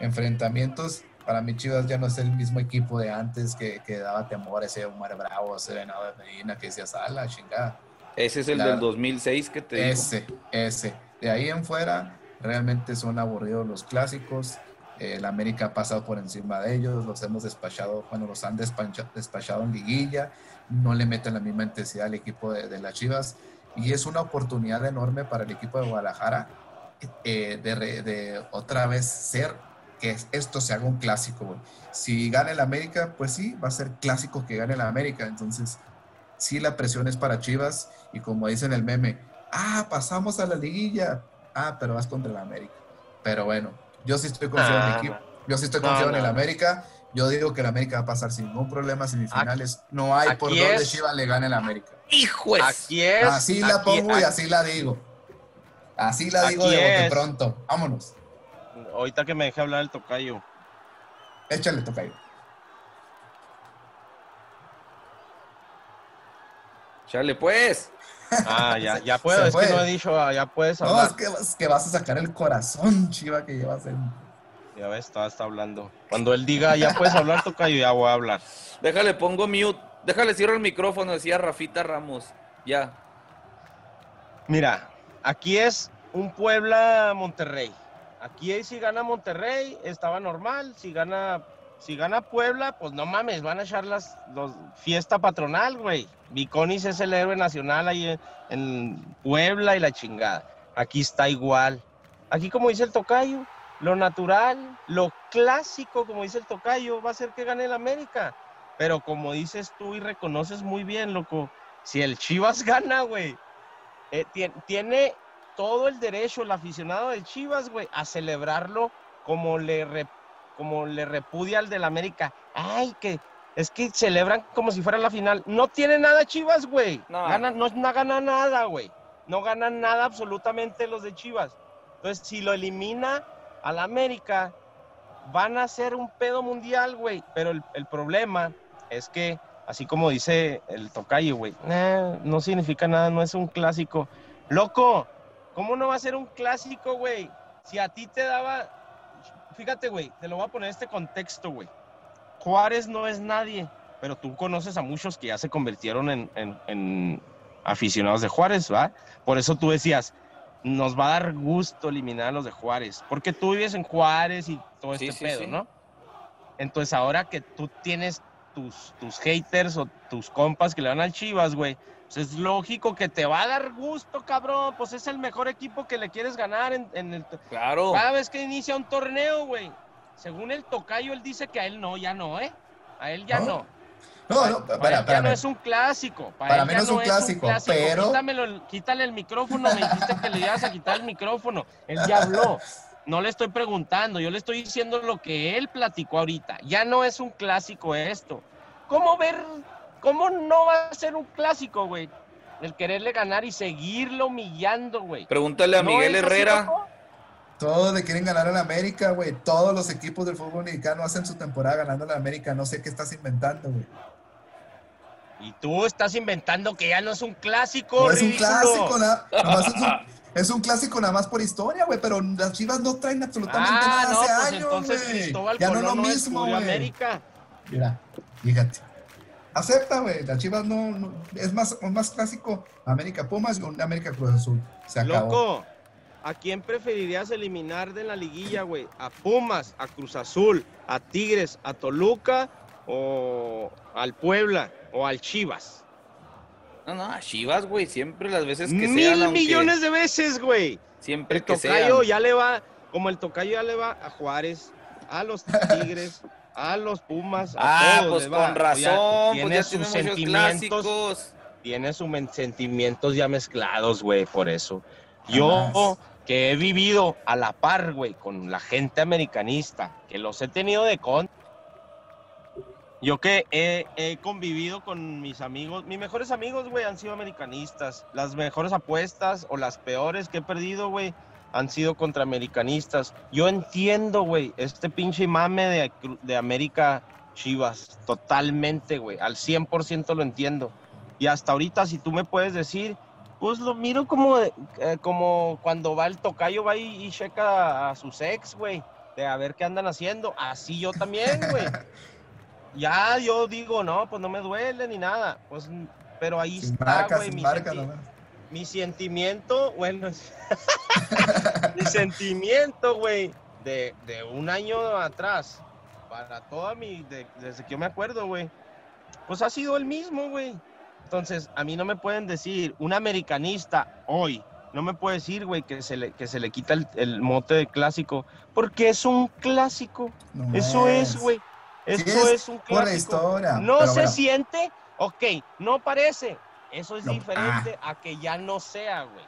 enfrentamientos. Para mí Chivas ya no es el mismo equipo de antes que, que daba temor ese Omar Bravo, ese Venado de Medina que decía, sala, chingada. Ese es el La- del 2006 que te digo. Ese, ese. De ahí en fuera, realmente son aburridos los clásicos. Eh, el América ha pasado por encima de ellos, los hemos despachado, bueno, los han despachado en liguilla, no le meten la misma intensidad al equipo de, de las Chivas. Y es una oportunidad enorme para el equipo de Guadalajara eh, de, de otra vez ser que esto se haga un clásico. Si gana el América, pues sí, va a ser clásico que gane el América. Entonces, sí la presión es para Chivas y como dice en el meme, ah, pasamos a la liguilla, ah, pero vas contra el América. Pero bueno, yo sí estoy confiado en mi Ah, equipo, yo sí estoy confiado en el. América, yo digo que el América va a pasar sin ningún problema a semifinales, no hay por aquí dónde es- Chivas le gane el América. ¡Hijo de Aquí es. Así la aquí- pongo y aquí- así la digo. Así la digo Aquí de bote es. pronto. Vámonos. Ahorita que me deje hablar el tocayo. Échale, tocayo. Chale, pues. Ah, ya, ya puedo. Se Es que no he dicho, ah, ya puedes No, hablar. es que, es que vas a sacar el corazón, Chiva, que llevas en... Ya ves, está, está hablando. Cuando él diga, ya puedes hablar, tocayo, ya voy a hablar. Déjale, pongo mute. Déjale, cierro el micrófono, decía Rafita Ramos. Ya. Mira, aquí es un Puebla-Monterrey. Aquí si gana Monterrey, estaba normal. Si gana, si gana Puebla, pues no mames, van a echar las los, fiesta patronal, güey. Viconis es el héroe nacional ahí en, en Puebla y la chingada. Aquí está igual. Aquí, como dice el tocayo, lo natural, lo clásico, como dice el tocayo, va a ser que gane el América. Pero como dices tú y reconoces muy bien, loco, si el Chivas gana, güey, eh, tien- tiene todo el derecho el aficionado de Chivas, güey, a celebrarlo como le, re- como le repudia al del América. Ay, que es que celebran como si fuera la final. No tiene nada Chivas, güey. No. Gana- no, no gana nada, güey. No ganan nada absolutamente los de Chivas. Entonces, si lo elimina al América, van a ser un pedo mundial, güey. Pero el, problema es que, así como dice el tocayo, güey, "Nah, no significa nada, no es un clásico. Loco, ¿cómo no va a ser un clásico, güey? Si a ti te daba, fíjate, güey, te lo voy a poner en este contexto, güey. Juárez no es nadie, pero tú conoces a muchos que ya se convirtieron en aficionados de Juárez, ¿va? Por eso tú decías, nos va a dar gusto eliminar a los de Juárez, porque tú vives en Juárez y todo Sí, este sí, pedo, sí. ¿no? Entonces ahora que tú tienes tus, tus haters o tus compas que le van al Chivas, güey, pues es lógico que te va a dar gusto, cabrón, pues es el mejor equipo que le quieres ganar en, en el... Claro. Cada vez que inicia un torneo, güey, según el tocayo, él dice que a él no, ya no, ¿eh? A él ya no. No, no, Para él ya no es un clásico. Para, Para mí no es un clásico, pero- Quítamelo el- quítale el micrófono, me dijiste que le ibas a quitar el micrófono. Él ya habló. No le estoy preguntando, yo le estoy diciendo lo que él platicó ahorita. Ya no es un clásico esto. ¿Cómo ver, cómo no va a ser un clásico, güey? El quererle ganar y seguirlo humillando, güey. Pregúntale a ¿No Miguel Herrera. Todos le quieren ganar a la América, güey. Todos los equipos del fútbol mexicano hacen su temporada ganando a la América. No sé qué estás inventando, güey. Y tú estás inventando que ya no es un clásico, No es un clásico, nada. nomás es, un, es un clásico nada más por historia, güey. Pero las chivas no traen absolutamente Ah, nada no, hace pues años, entonces güey. Cristóbal Ya no es lo no mismo, güey. América. Mira, fíjate. Acepta, güey. Las chivas no, no- es más, es más clásico América Pumas y América Cruz Azul. Se acabó. Loco, ¿a quién preferirías eliminar de la liguilla, güey? ¿A Pumas, a Cruz Azul, a Tigres, a Toluca o al Puebla o al Chivas? No, no, a Chivas, güey. Siempre las veces que Mil sean. aunque- millones de veces, güey. Siempre El que tocayo sean. ya le va, como el tocayo ya le va a Juárez, a los Tigres, a los Pumas, a Ah, todos. pues le va. con Ya razón. tiene Pues ya sus tiene muchos sentimientos. clásicos. tiene sus sentimientos ya mezclados, güey, por eso. Yo que he vivido a la par, güey, con la gente americanista, que los he tenido de con. Yo que he, he, convivido con mis amigos, mis mejores amigos, güey, han sido americanistas. Las mejores apuestas o las peores que he perdido, güey, han sido contra americanistas. Yo entiendo, güey, este pinche mame de, de América Chivas, totalmente, güey, al 100% lo entiendo. Y hasta ahorita, si tú me puedes decir, pues lo miro como, eh, como cuando va el tocayo, va y, y checa a, sus ex, güey, de a ver qué andan haciendo. Así yo también, güey. ya yo digo, no, pues no me duele ni nada. Pues, pero ahí está, güey. Mi, mi, sentimiento, bueno, mi sentimiento, güey, de, de, un año atrás, para toda mi, desde que yo me acuerdo, güey, pues ha sido el mismo, güey. Entonces, a mí no me pueden decir, un americanista hoy, no me puede decir, güey, que se le, que se le quita el, mote de clásico, porque es un clásico. Eso es, güey. Eso es, un clásico. no se siente, ok, no parece. Eso es diferente ah. a que ya no sea, güey.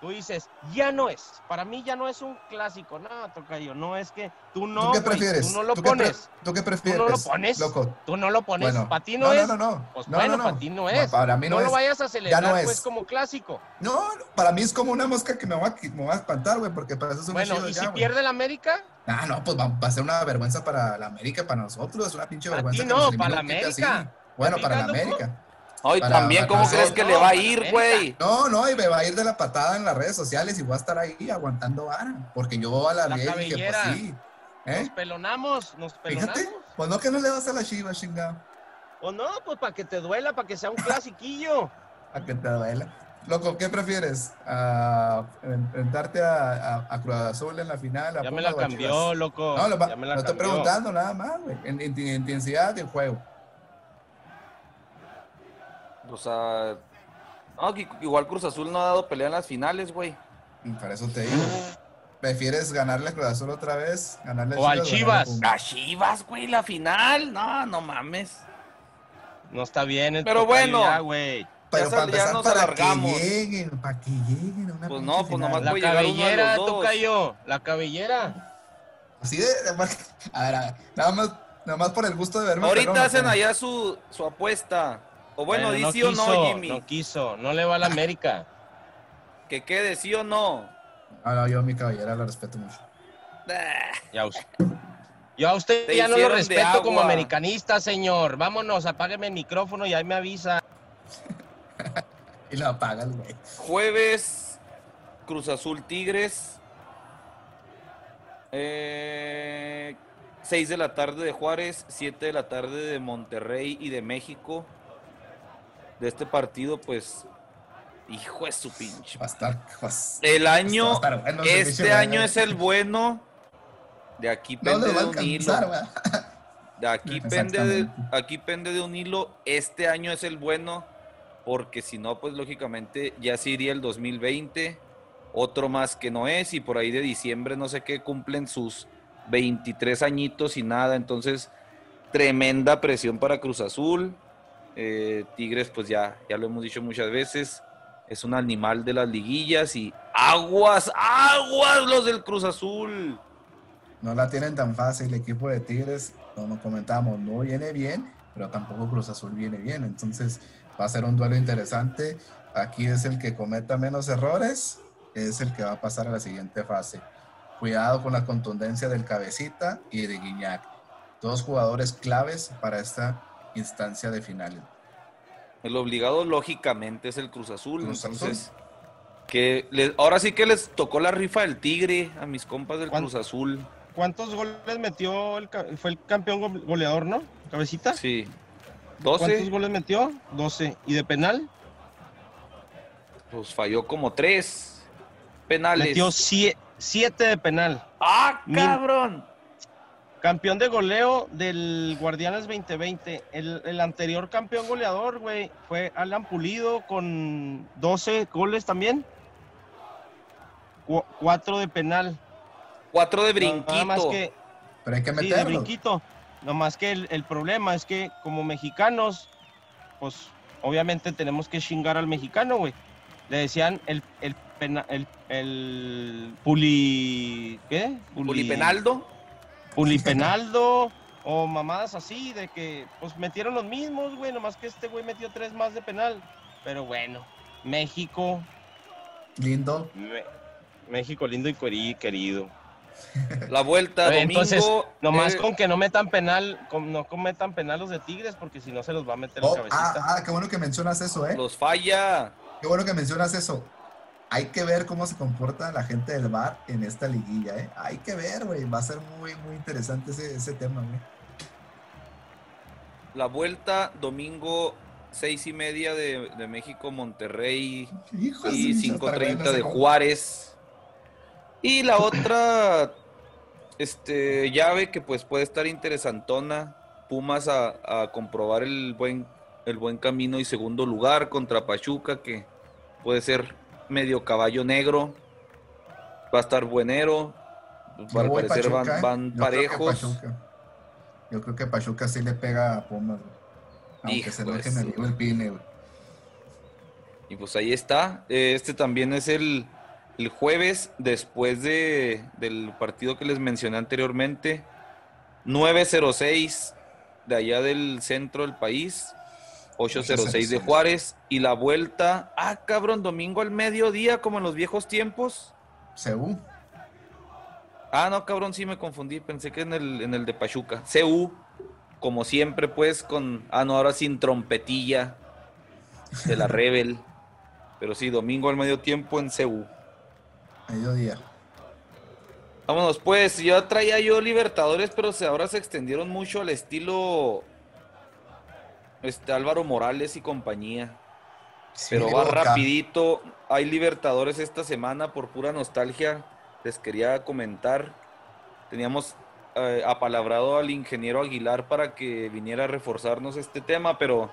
Tú dices, ya no es. Para mí ya no es un clásico. No, Tocayo, no es que tú no. ¿Tú qué prefieres? tú no lo pones. ¿Tú qué prefieres? Tú no lo pones. Loco. Tú no lo pones. para ti no, es. No, no, no. Pues bueno, para ti no es. Para mí no, no es. lo vayas a celebrar, no pues como clásico. No, para mí es como una mosca que me va, me va a espantar, güey, porque para eso es un Bueno, ¿y si pierde la América? Ah, no, pues va, a ser una vergüenza para la América, para nosotros. Es una pinche vergüenza. Para ti no, para la América. Bueno, para la América. Hoy también, ¿cómo crees que le va a ir, güey? No, no, y me va a ir de la patada en las redes sociales y voy a estar ahí aguantando vara. Porque yo a la, la y dije, pues sí. ¿eh? Nos pelonamos, nos pelonamos. Fíjate, pues no que no le vas a la chiva, chingado. O no, pues para que te duela, para que sea un clasiquillo. para que te duela. Loco, ¿qué prefieres? ¿A ¿Enfrentarte a, a, Cruz Azul en la final? ya me la cambió, loco. No, lo, ya me la no estoy preguntando nada más, güey. En, en, en intensidad del juego. O sea, no, igual Cruz Azul no ha dado pelea en las finales, güey. Para eso te digo. ¿Prefieres ganarle a Cruz Azul otra vez? Ganarle o al Chivas. A Chivas, güey, la final. No, no mames. No está bien. El Pero bueno. güey. Pero para empezar, nos para alargamos. que lleguen, para que lleguen a una Pues no, pues nomás La cabellera, toca la cabellera. Así de, a ver, nada más, nada más por el gusto de verme. Ahorita hacen allá su, su apuesta. O bueno, di sí o no, Jimmy. No quiso, no le va a la América. que quede sí o no. Ah, no, yo a mi caballera la respeto mucho. Ya usted. Yo a usted ya no lo respeto como americanista, señor. Vámonos, apágueme el micrófono y ahí me avisa. y lo apagas, güey. Jueves, Cruz Azul Tigres. Eh, 6 de la tarde de Juárez, 7 de la tarde de Monterrey y de México de este partido, pues, hijo de su pinche. El año, este año es el bueno. De aquí pende de un hilo. De aquí pende de, aquí pende de un hilo. Este año es el bueno, porque si no, pues lógicamente ya se iría el 2020. Otro más que no es, y por ahí de diciembre no sé qué cumplen sus 23 añitos y nada. Entonces, tremenda presión para Cruz Azul. Eh, Tigres, pues ya, ya lo hemos dicho muchas veces, es un animal de las liguillas y aguas, aguas los del Cruz Azul. No la tienen tan fácil el equipo de Tigres, como comentamos, no viene bien, pero tampoco Cruz Azul viene bien, entonces va a ser un duelo interesante. Aquí es el que cometa menos errores, es el que va a pasar a la siguiente fase. Cuidado con la contundencia del cabecita y de Guiñac. Dos jugadores claves para esta instancia de final. El obligado lógicamente es el Cruz Azul. entonces, que ahora sí que les tocó la rifa del Tigre a mis compas del Cruz Azul. ¿Cuántos goles metió? El, fue el campeón goleador, ¿no? Cabecita. Sí. 12. ¿Cuántos goles metió? 12. ¿Y de penal? Pues falló como 3 penales. Metió 7 de penal. ¡Ah, cabrón! Campeón de goleo del Guardianes 2020. El, anterior campeón goleador, güey, fue Alan Pulido con 12 goles también. cuatro de penal. Cuatro de brinquito. nada más que, Pero hay que meterlo. Sí, de brinquito. Nomás que el, problema es que como mexicanos, pues obviamente tenemos que chingar al mexicano, güey. Le decían el, el, el, el puli... ¿Qué? Pulipenaldo. Pulipenaldo o mamadas así, de que pues metieron los mismos, güey, nomás que este güey metió tres más de penal. Pero bueno, México. Lindo. México lindo y querido. La vuelta, domingo. Entonces, nomás eh, con que no metan penal, no cometan penal los de Tigres, porque si no se los va a meter oh, cabecita. Ah, ah, qué bueno que mencionas eso, ¿eh? Los falla. Qué bueno que mencionas eso. Hay que ver cómo se comporta la gente del bar en esta liguilla, ¿eh? Hay que ver, güey. Va a ser muy, muy interesante ese, ese tema, güey. La vuelta, domingo, seis y media de, México, Monterrey. y 5.30 de Juárez. Y la otra este, llave que pues puede estar interesantona. Pumas a, comprobar el buen, el buen camino y segundo lugar contra Pachuca, que puede ser medio caballo negro. Va a estar buenero. Al parecer van, parejos. Yo creo que Pachuca sí le pega a Pumas, Aunque se enoje en el, Pine, Y pues ahí está. Este también es el, el jueves después de, del partido que les mencioné anteriormente. 906 de allá del centro del país. 806 de Juárez. Y la vuelta. Ah, cabrón, domingo al mediodía, como en los viejos tiempos. CU. Ah, no, cabrón, sí me confundí. Pensé que en el, en el de Pachuca. CU, como siempre, pues, con. Ah, no, ahora sin trompetilla de la Rebel. Pero sí, domingo al medio tiempo en CU. Mediodía. Vámonos, pues, ya traía yo Libertadores, pero ahora se extendieron mucho al estilo este Álvaro Morales y compañía. pero va rapidito. Hay Libertadores esta semana por pura nostalgia. Les quería comentar. Teníamos eh, apalabrado al ingeniero Aguilar para que viniera a reforzarnos este tema, pero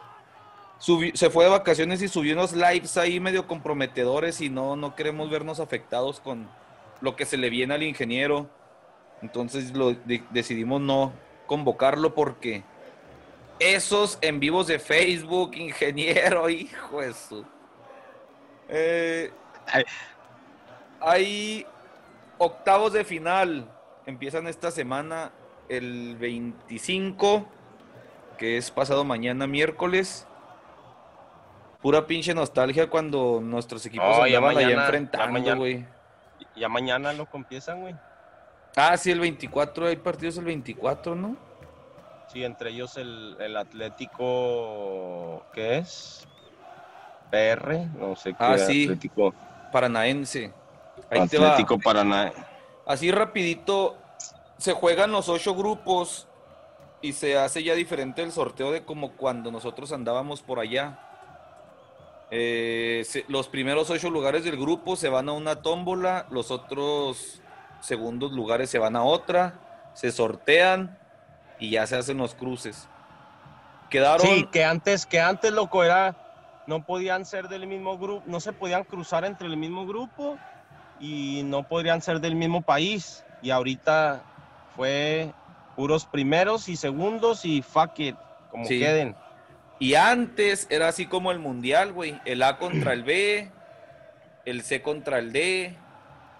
se fue de vacaciones y subió unos lives ahí medio comprometedores y no, no queremos vernos afectados con lo que se le viene al ingeniero. Entonces lo, decidimos no convocarlo porque esos en vivos de Facebook, ingeniero, hijo de su... Eh, hay octavos de final, empiezan esta semana el 25, que es pasado mañana miércoles pura pinche nostalgia cuando nuestros equipos oh, andaban allá enfrentando, güey. Ya, mañana lo empiezan, güey. Ah, sí, el 24, hay partidos el 24, ¿no? Sí, entre ellos el, el Atlético, ¿qué es? PR, no sé qué. Ah, sí, Atlético. Paranaense. Ahí Atlético Paranaense. Así rapidito, se juegan los ocho grupos y se hace ya diferente el sorteo de como cuando nosotros andábamos por allá. Eh, los primeros ocho lugares del grupo se van a una tómbola, los otros segundos lugares se van a otra, se sortean y ya se hacen los cruces. Quedaron. Sí, que antes, que antes, loco, era. No podían ser del mismo grupo, no se podían cruzar entre el mismo grupo y no podrían ser del mismo país. Y ahorita fue puros primeros y segundos y fuck it, como queden. Y antes era así como el mundial, güey. El A contra el B, el C contra el D.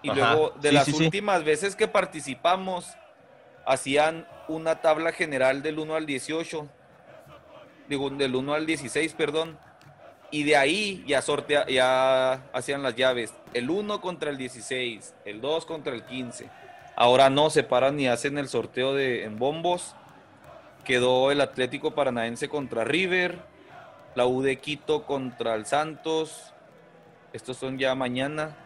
Y luego de las últimas veces que participamos, hacían una tabla general del 1 al 18. Digo, del 1 al 16, perdón. Y de ahí ya, sortea, ya hacían las llaves. El 1 contra el 16, el 2 contra el 15. Ahora no se paran ni hacen el sorteo de, en bombos Quedó el Atlético Paranaense contra River, la U de Quito contra el Santos. Estos son ya mañana.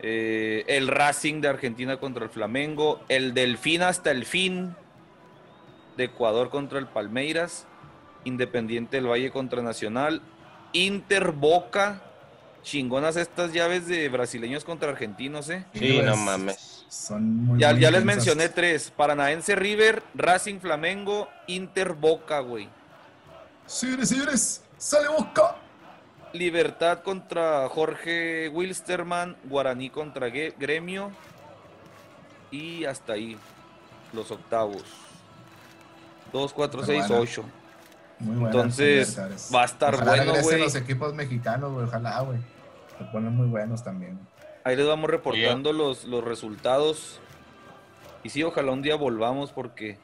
Eh, el Racing de Argentina contra el Flamengo. El Delfín hasta el fin de Ecuador contra el Palmeiras. Independiente del Valle contra Nacional. Inter Boca. Chingonas estas llaves de brasileños contra argentinos, ¿eh? Sí, no mames ya, ya les mencioné tres: Paranaense River, Racing Flamengo, Inter Boca, güey. Señores, señores, sale Boca. Libertad contra Jorge Wilstermann, Guaraní contra Gremio. Y hasta ahí, los octavos. 2, 4, 6, 8. Muy buena. Entonces, va a estar Ojalá bueno, güey. los equipos mexicanos, güey. Ojalá, güey. Se ponen muy buenos también. Ahí les vamos reportando los, los resultados. Y sí, ojalá un día volvamos porque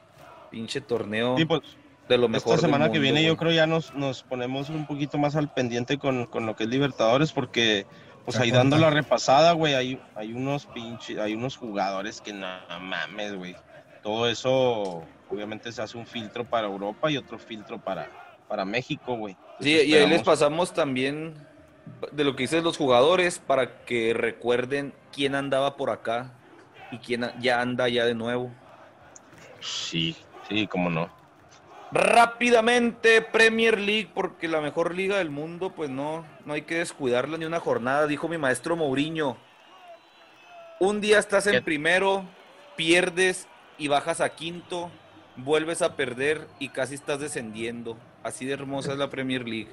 pinche torneo Sí, pues, de lo mejor. esta semana que viene güey. yo creo ya nos, nos ponemos un poquito más al pendiente con, con lo que es Libertadores porque pues ahí dando la repasada, güey, hay, hay unos pinches, hay unos jugadores que no mames, güey. Todo eso obviamente se hace un filtro para Europa y otro filtro para, para México, güey. Sí, y ahí les pasamos también de lo que dicen los jugadores para que recuerden quién andaba por acá y quién ya anda ya de nuevo. Sí, sí, cómo no. Rápidamente, Premier League, porque la mejor liga del mundo, pues no, no hay que descuidarla ni una jornada, dijo mi maestro Mourinho. Un día estás en primero, pierdes y bajas a quinto, vuelves a perder y casi estás descendiendo. Así de hermosa es la Premier League.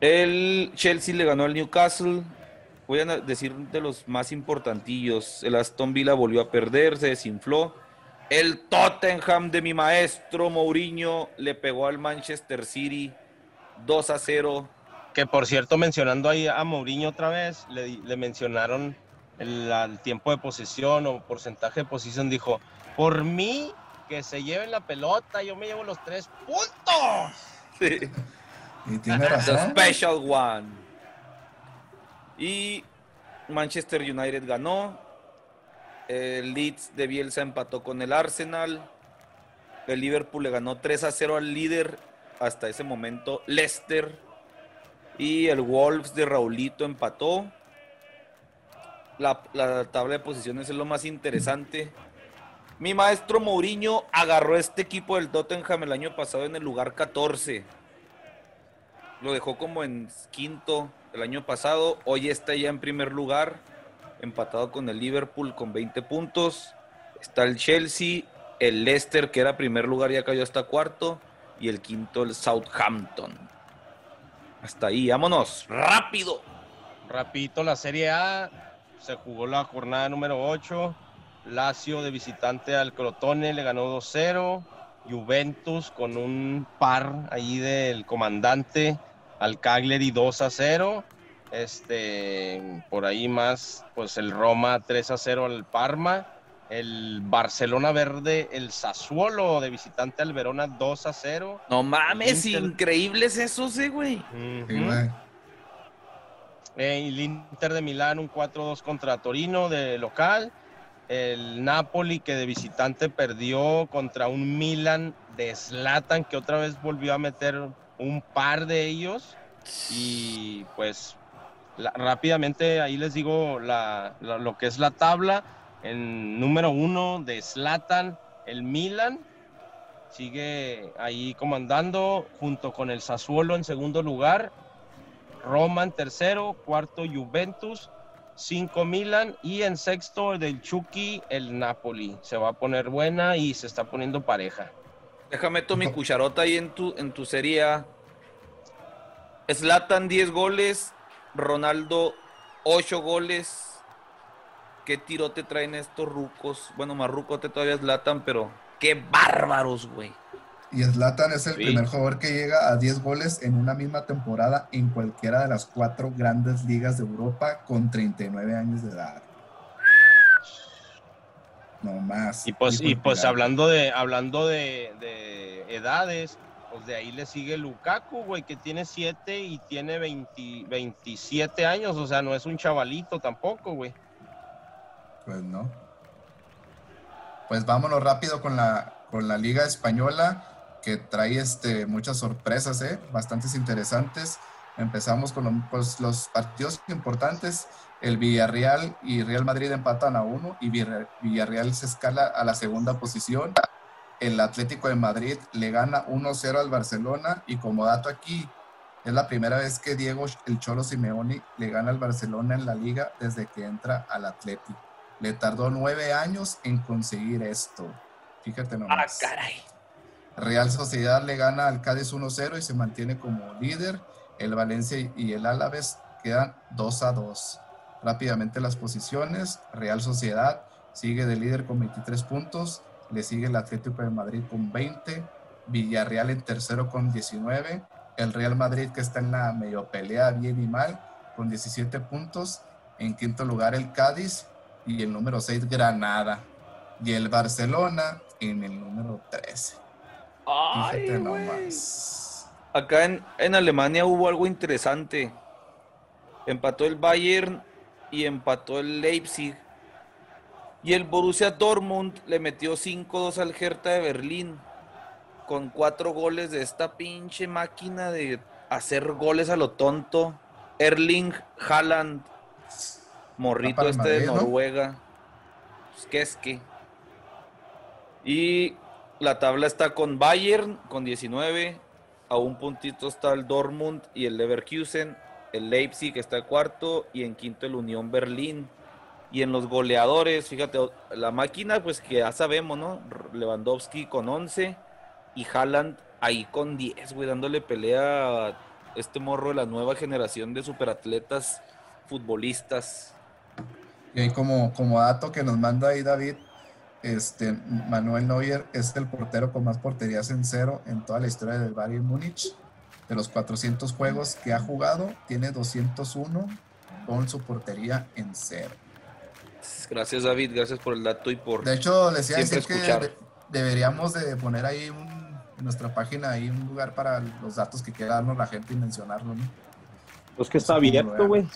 El Chelsea le ganó al Newcastle. Voy a decir de los más importantillos. El Aston Villa volvió a perder, se desinfló. El Tottenham de mi maestro Mourinho le pegó al Manchester City 2 a 0. Que por cierto, mencionando ahí a Mourinho otra vez, le, mencionaron el, al tiempo de posesión o porcentaje de posición. Dijo, por mí, que se lleven la pelota, yo me llevo los tres puntos. Sí. Y tiene The razón. Special One. Y Manchester United ganó. El Leeds de Bielsa empató con el Arsenal. El Liverpool le ganó 3 a 0 al líder hasta ese momento Leicester. Y el Wolves de Raulito empató. La, la tabla de posiciones es lo más interesante. Mi maestro Mourinho agarró este equipo del Tottenham el año pasado en el lugar 14. Lo dejó como en quinto el año pasado. Hoy está ya en primer lugar, empatado con el Liverpool con 20 puntos. Está el Chelsea, el Leicester, que era primer lugar, ya cayó hasta cuarto. Y el quinto, el Southampton. Hasta ahí, vámonos, rápido. Rapidito, la Serie A, se jugó la jornada número 8. Lazio de visitante al Crotone le ganó 2-0. Juventus con un par ahí del comandante al Cagliari 2 a 0. Este, por ahí más, pues el Roma 3 a 0 al Parma. El Barcelona Verde, el Sassuolo de visitante al Verona 2 a 0. No mames, Inter. increíbles esos, eh, güey. Güey. Eh, el Inter de Milán un 4-2 contra Torino de local. El Napoli que de visitante perdió contra un Milan de Zlatan que otra vez volvió a meter un par de ellos. Y pues rápidamente ahí les digo lo que es la tabla. En número uno de Zlatan, el Milan sigue ahí comandando junto con el Sassuolo en segundo lugar. Roma en tercero, cuarto Juventus, cinco Milan y en sexto del Chucky el Napoli. Se va a poner buena y se está poniendo pareja. Déjame tu mi cucharota ahí en tu, en tu serie A. Zlatan 10 goles, Ronaldo 8 goles. ¿Qué tirote traen estos rucos? Bueno, más rucote todavía Zlatan, pero qué bárbaros, güey. Y Zlatan es el Sí. primer jugador que llega a 10 goles en una misma temporada en cualquiera de las cuatro grandes ligas de Europa con 39 años de edad. No más. Y pues, y pues hablando de, hablando de, de edades, pues de ahí le sigue Lukaku, güey, que tiene 7 y tiene 20 27 años, o sea, no es un chavalito tampoco, güey. Pues no. Pues vámonos rápido con la, con la Liga Española, que trae este, muchas sorpresas, ¿eh? bastantes interesantes. Empezamos con lo- pues, los partidos importantes. El Villarreal y Real Madrid empatan a uno y Villar- Villarreal se escala a la segunda posición. El Atlético de Madrid le gana 1-0 al Barcelona y como dato aquí, es la primera vez que Diego el Cholo Simeone le gana al Barcelona en la liga desde que entra al Atlético. Le tardó nueve años en conseguir esto. Fíjate Ah, nomás. caray. Real Sociedad le gana al Cádiz 1-0 y se mantiene como líder. El Valencia y el Álaves quedan 2 a 2. Rápidamente las posiciones. Real Sociedad sigue de líder con 23 puntos. Le sigue el Atlético de Madrid con 20. Villarreal en tercero con 19, el Real Madrid que está en la medio pelea bien y mal con 17 puntos, en quinto lugar el Cádiz y el número 6 Granada y el Barcelona en el número 13. Ay, Acá en, en Alemania hubo algo interesante. Empató el Bayern y empató el Leipzig. Y el Borussia Dortmund le metió 5-2 al Hertha de Berlín. Con cuatro goles de esta pinche máquina de hacer goles a lo tonto. Erling Haaland. Morrito este de Noruega. Pues, ¿qué es? Y la tabla está con Bayern con 19. A un puntito está el Dortmund y el Leverkusen. El Leipzig está cuarto y en quinto el Unión Berlín. Y en los goleadores, fíjate, la máquina, pues que ya sabemos, ¿no? Lewandowski con 11 y Haaland ahí con 10, güey, dándole pelea a este morro de la nueva generación de superatletas futbolistas. Y ahí como, como dato que nos manda ahí David, este, Manuel Neuer es el portero con más porterías en cero en toda la historia del Bayern Múnich. De los 400 juegos que ha jugado, tiene 201 con su portería en cero. Gracias David, gracias por el dato y por... De hecho, les decía que deberíamos de poner ahí en nuestra página ahí un lugar para los datos que quiera darnos la gente y mencionarlo, ¿no? Pues que está abierto, güey.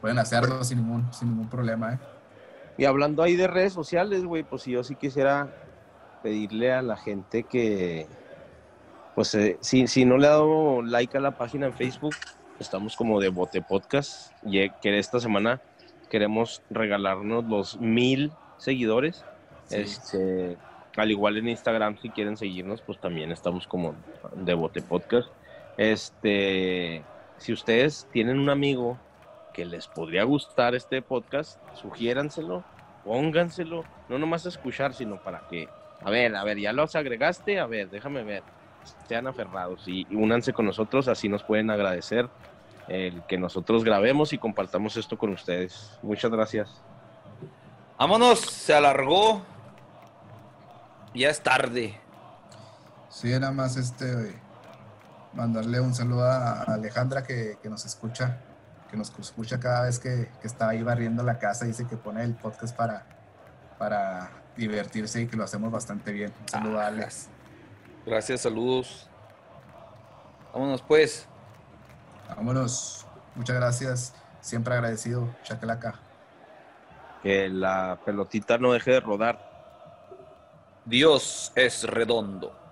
Pueden hacerlo sin ningún, sin ningún problema, ¿eh? Y hablando ahí de redes sociales, güey, pues yo sí quisiera pedirle a la gente que, pues eh, si, si no le ha dado like a la página en Facebook, estamos como de Bote Podcast, y que esta semana queremos regalarnos los mil seguidores. Este, al igual en Instagram, si quieren seguirnos, pues también estamos como de Bote Podcast. Este, si ustedes tienen un amigo que les podría gustar este podcast, sugiéranselo, pónganselo, no nomás a escuchar, sino para que, a ver, a ver, ya los agregaste, a ver, déjame ver, sean aferrados y únanse con nosotros, así nos pueden agradecer el que nosotros grabemos y compartamos esto con ustedes. Muchas gracias. Vámonos, se alargó. Ya es tarde. Sí, nada más este mandarle un saludo a Alejandra que, que nos escucha nos escucha cada vez que, está ahí barriendo la casa, dice que pone el podcast para, para divertirse y que lo hacemos bastante bien. Un ah, Gracias, saludos. Vámonos pues. Vámonos. Muchas gracias. Siempre agradecido, Chacalaca. Que la pelotita no deje de rodar. Dios es redondo.